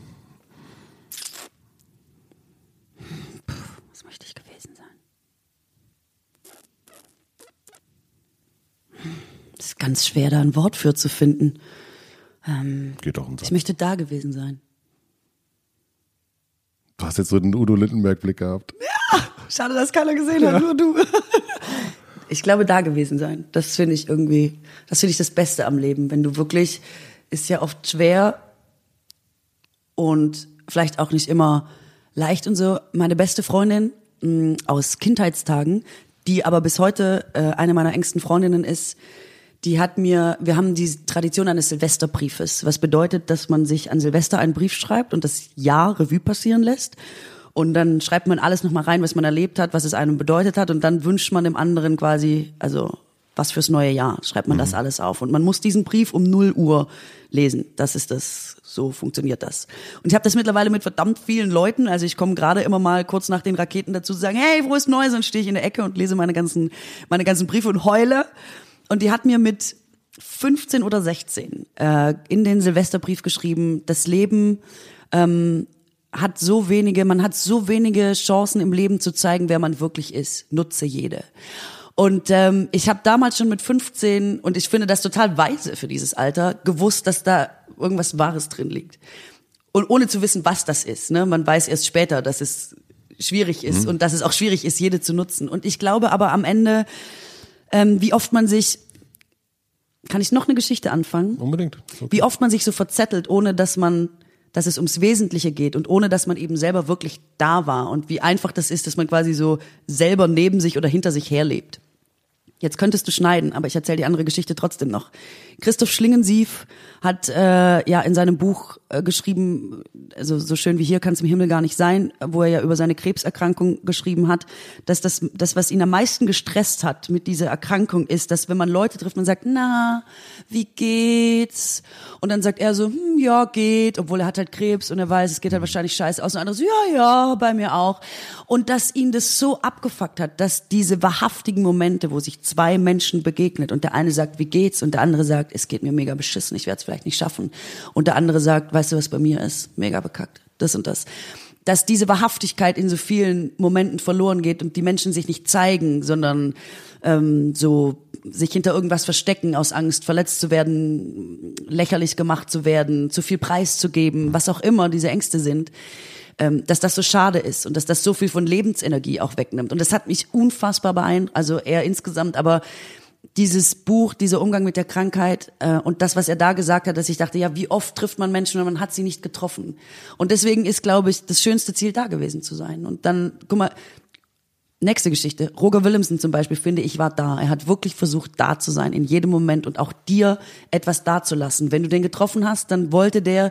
Was möchte ich gewesen sein? Es ist ganz schwer, da ein Wort für zu finden. Ähm, Geht auch Satz. Ich möchte da gewesen sein. Du hast jetzt so den Udo Lindenberg-Blick gehabt. Ja, schade, dass keiner gesehen ja. hat, nur du. Ich glaube, da gewesen sein. Das finde ich irgendwie, das finde ich das Beste am Leben, wenn du wirklich ist ja oft schwer und vielleicht auch nicht immer leicht und so. Meine beste Freundin mh, mm, aus Kindheitstagen, die aber bis heute äh, eine meiner engsten Freundinnen ist, die hat mir, wir haben die Tradition eines Silvesterbriefes, was bedeutet, dass man sich an Silvester einen Brief schreibt und das Jahr Revue passieren lässt. Und dann schreibt man alles nochmal rein, was man erlebt hat, was es einem bedeutet hat. Und dann wünscht man dem anderen quasi, also was fürs neue Jahr, schreibt man mhm. das alles auf. Und man muss diesen Brief um 0 Uhr lesen. Das ist das, so funktioniert das. Und ich habe das mittlerweile mit verdammt vielen Leuten. Also ich komme gerade immer mal kurz nach den Raketen dazu zu sagen, hey, wo ist Neues? Und stehe ich in der Ecke und lese meine ganzen, meine ganzen Briefe und heule. Und die hat mir mit 15 oder 16 äh, in den Silvesterbrief geschrieben, das Leben ähm, hat so wenige, man hat so wenige Chancen im Leben zu zeigen, wer man wirklich ist. Nutze jede. Und ähm, ich habe damals schon mit 15, und ich finde das total weise für dieses Alter, gewusst, dass da irgendwas Wahres drin liegt. Und ohne zu wissen, was das ist. Ne? Man weiß erst später, dass es schwierig ist mhm. und dass es auch schwierig ist, jede zu nutzen. Und ich glaube aber am Ende, ähm, wie oft man sich kann ich noch eine Geschichte anfangen? Unbedingt. Okay. Wie oft man sich so verzettelt, ohne dass man, dass es ums Wesentliche geht und ohne dass man eben selber wirklich da war und wie einfach das ist, dass man quasi so selber neben sich oder hinter sich herlebt. Jetzt könntest du schneiden, aber ich erzähle die andere Geschichte trotzdem noch. Christoph Schlingensief hat äh, ja in seinem Buch äh, geschrieben, also so schön wie hier kann es im Himmel gar nicht sein, wo er ja über seine Krebserkrankung geschrieben hat, dass das, das, was ihn am meisten gestresst hat mit dieser Erkrankung, ist, dass wenn man Leute trifft, man sagt, na, wie geht's? Und dann sagt er so, hm, ja, geht, obwohl er hat halt Krebs und er weiß, es geht halt wahrscheinlich scheiße aus. Und andere so, ja, ja, bei mir auch. Und dass ihn das so abgefuckt hat, dass diese wahrhaftigen Momente, wo sich zwei Menschen begegnet und der eine sagt, wie geht's? Und der andere sagt, es geht mir mega beschissen, ich werde es vielleicht nicht schaffen. Und der andere sagt, weißt du, was bei mir ist? Mega bekackt. Das und das. Dass diese Wahrhaftigkeit in so vielen Momenten verloren geht und die Menschen sich nicht zeigen, sondern ähm, so sich hinter irgendwas verstecken aus Angst, verletzt zu werden, lächerlich gemacht zu werden, zu viel Preis zu geben, was auch immer diese Ängste sind, ähm, dass das so schade ist und dass das so viel von Lebensenergie auch wegnimmt. Und das hat mich unfassbar beeindruckt, also eher insgesamt, aber dieses Buch, dieser Umgang mit der Krankheit äh, und das, was er da gesagt hat, dass ich dachte, ja, wie oft trifft man Menschen, wenn man hat sie nicht getroffen. Und deswegen ist, glaube ich, das schönste Ziel da gewesen zu sein. Und dann, guck mal, nächste Geschichte. Roger Williamson zum Beispiel, finde ich, war da. Er hat wirklich versucht, da zu sein, in jedem Moment und auch dir etwas dazulassen. Wenn du den getroffen hast, dann wollte der,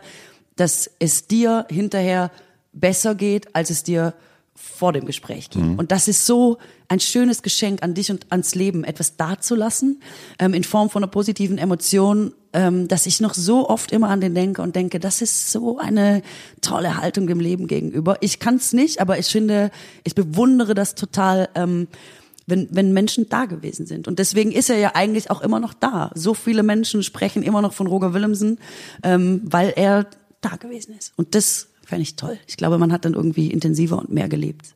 dass es dir hinterher besser geht, als es dir vor dem Gespräch ging. Mhm. Und das ist so ein schönes Geschenk an dich und ans Leben, etwas dazulassen, ähm, in Form von einer positiven Emotion, ähm, dass ich noch so oft immer an den denke und denke, das ist so eine tolle Haltung dem Leben gegenüber. Ich kann es nicht, aber ich finde, ich bewundere das total, ähm, wenn, wenn Menschen da gewesen sind. Und deswegen ist er ja eigentlich auch immer noch da. So viele Menschen sprechen immer noch von Roger Willemsen, ähm, weil er da gewesen ist. Und das fände ich toll. Ich glaube, man hat dann irgendwie intensiver und mehr gelebt.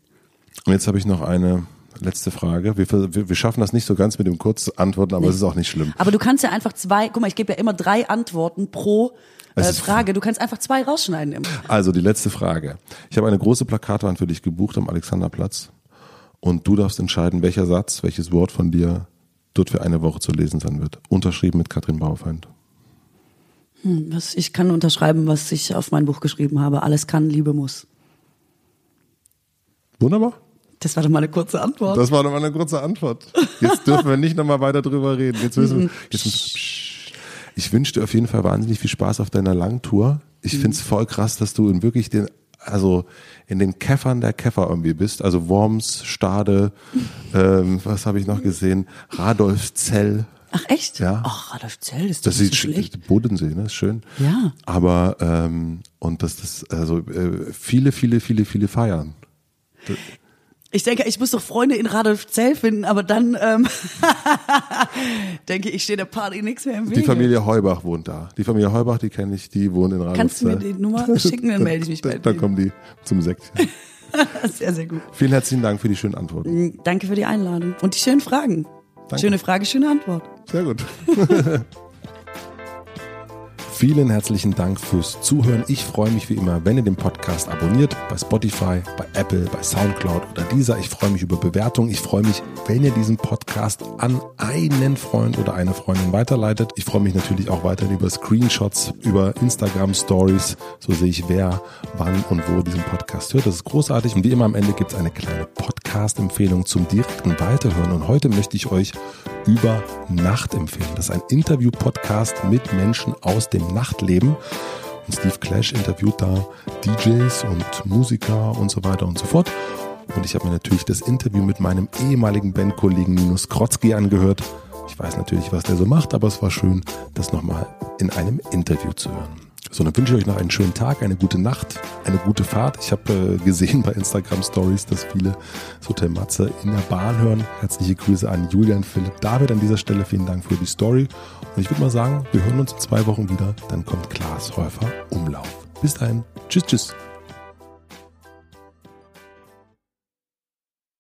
Und jetzt habe ich noch eine letzte Frage. Wir, wir, wir schaffen das nicht so ganz mit dem Kurzantworten, aber nee. es ist auch nicht schlimm. Aber du kannst ja einfach zwei, guck mal, ich gebe ja immer drei Antworten pro äh, Frage. Du kannst einfach zwei rausschneiden. Immer. Also die letzte Frage. Ich habe eine große Plakatwand für dich gebucht am Alexanderplatz und du darfst entscheiden, welcher Satz, welches Wort von dir dort für eine Woche zu lesen sein wird. Unterschrieben mit Katrin Baufeind. Hm, was, ich kann unterschreiben, was ich auf mein Buch geschrieben habe. Alles kann, Liebe muss. Wunderbar. Das war doch mal eine kurze Antwort. Das war doch mal eine kurze Antwort. Jetzt dürfen wir nicht nochmal weiter drüber reden. Jetzt müssen wir, jetzt müssen, ich wünsche dir auf jeden Fall wahnsinnig viel Spaß auf deiner Langtour. Ich mhm. finde es voll krass, dass du in wirklich den, also in den Käffern der Käfer irgendwie bist. Also Worms, Stade, ähm, was habe ich noch gesehen? Radolfzell. Ach echt? Ja. Ach, Radolfzell ist das sieht so schlecht. Bodensee, ne? Ist schön. Ja. Aber ähm, und das das also äh, viele viele viele viele feiern. Ich denke, ich muss doch Freunde in Radolfzell finden, aber dann ähm, denke ich, steht der Party nichts mehr im Weg. Die Familie Heubach wohnt da. Die Familie Heubach, die kenne ich, die wohnt in Radolfzell. Kannst du mir die Nummer schicken, dann melde ich mich bei dir. Dann kommen die zum Sektchen. sehr, sehr gut. Vielen herzlichen Dank für die schönen Antworten. Danke für die Einladung und die schönen Fragen. Danke. Schöne Frage, schöne Antwort. Sehr gut. Vielen herzlichen Dank fürs Zuhören. Ich freue mich wie immer, wenn ihr den Podcast abonniert bei Spotify, bei Apple, bei Soundcloud oder dieser. Ich freue mich über Bewertungen. Ich freue mich, wenn ihr diesen Podcast an einen Freund oder eine Freundin weiterleitet. Ich freue mich natürlich auch weiterhin über Screenshots, über Instagram Stories. So sehe ich, wer, wann und wo diesen Podcast hört. Das ist großartig. Und wie immer am Ende gibt es eine kleine Podcast-Empfehlung zum direkten Weiterhören. Und heute möchte ich euch über Nacht empfehlen. Das ist ein Interview-Podcast mit Menschen aus dem Nachtleben. Und Steve Clash interviewt da DJs und Musiker und so weiter und so fort. Und ich habe mir natürlich das Interview mit meinem ehemaligen Bandkollegen Minus Krotzki angehört. Ich weiß natürlich, was der so macht, aber es war schön, das nochmal in einem Interview zu hören. So, dann wünsche ich euch noch einen schönen Tag, eine gute Nacht, eine gute Fahrt. Ich habe äh, gesehen bei Instagram Stories, dass viele das Hotel Matze in der Bahn hören. Herzliche Grüße an Julian, Philipp, David an dieser Stelle. Vielen Dank für die Story. Und ich würde mal sagen, wir hören uns in zwei Wochen wieder. Dann kommt Klaas Häufer Umlauf. Bis dahin. Tschüss, tschüss.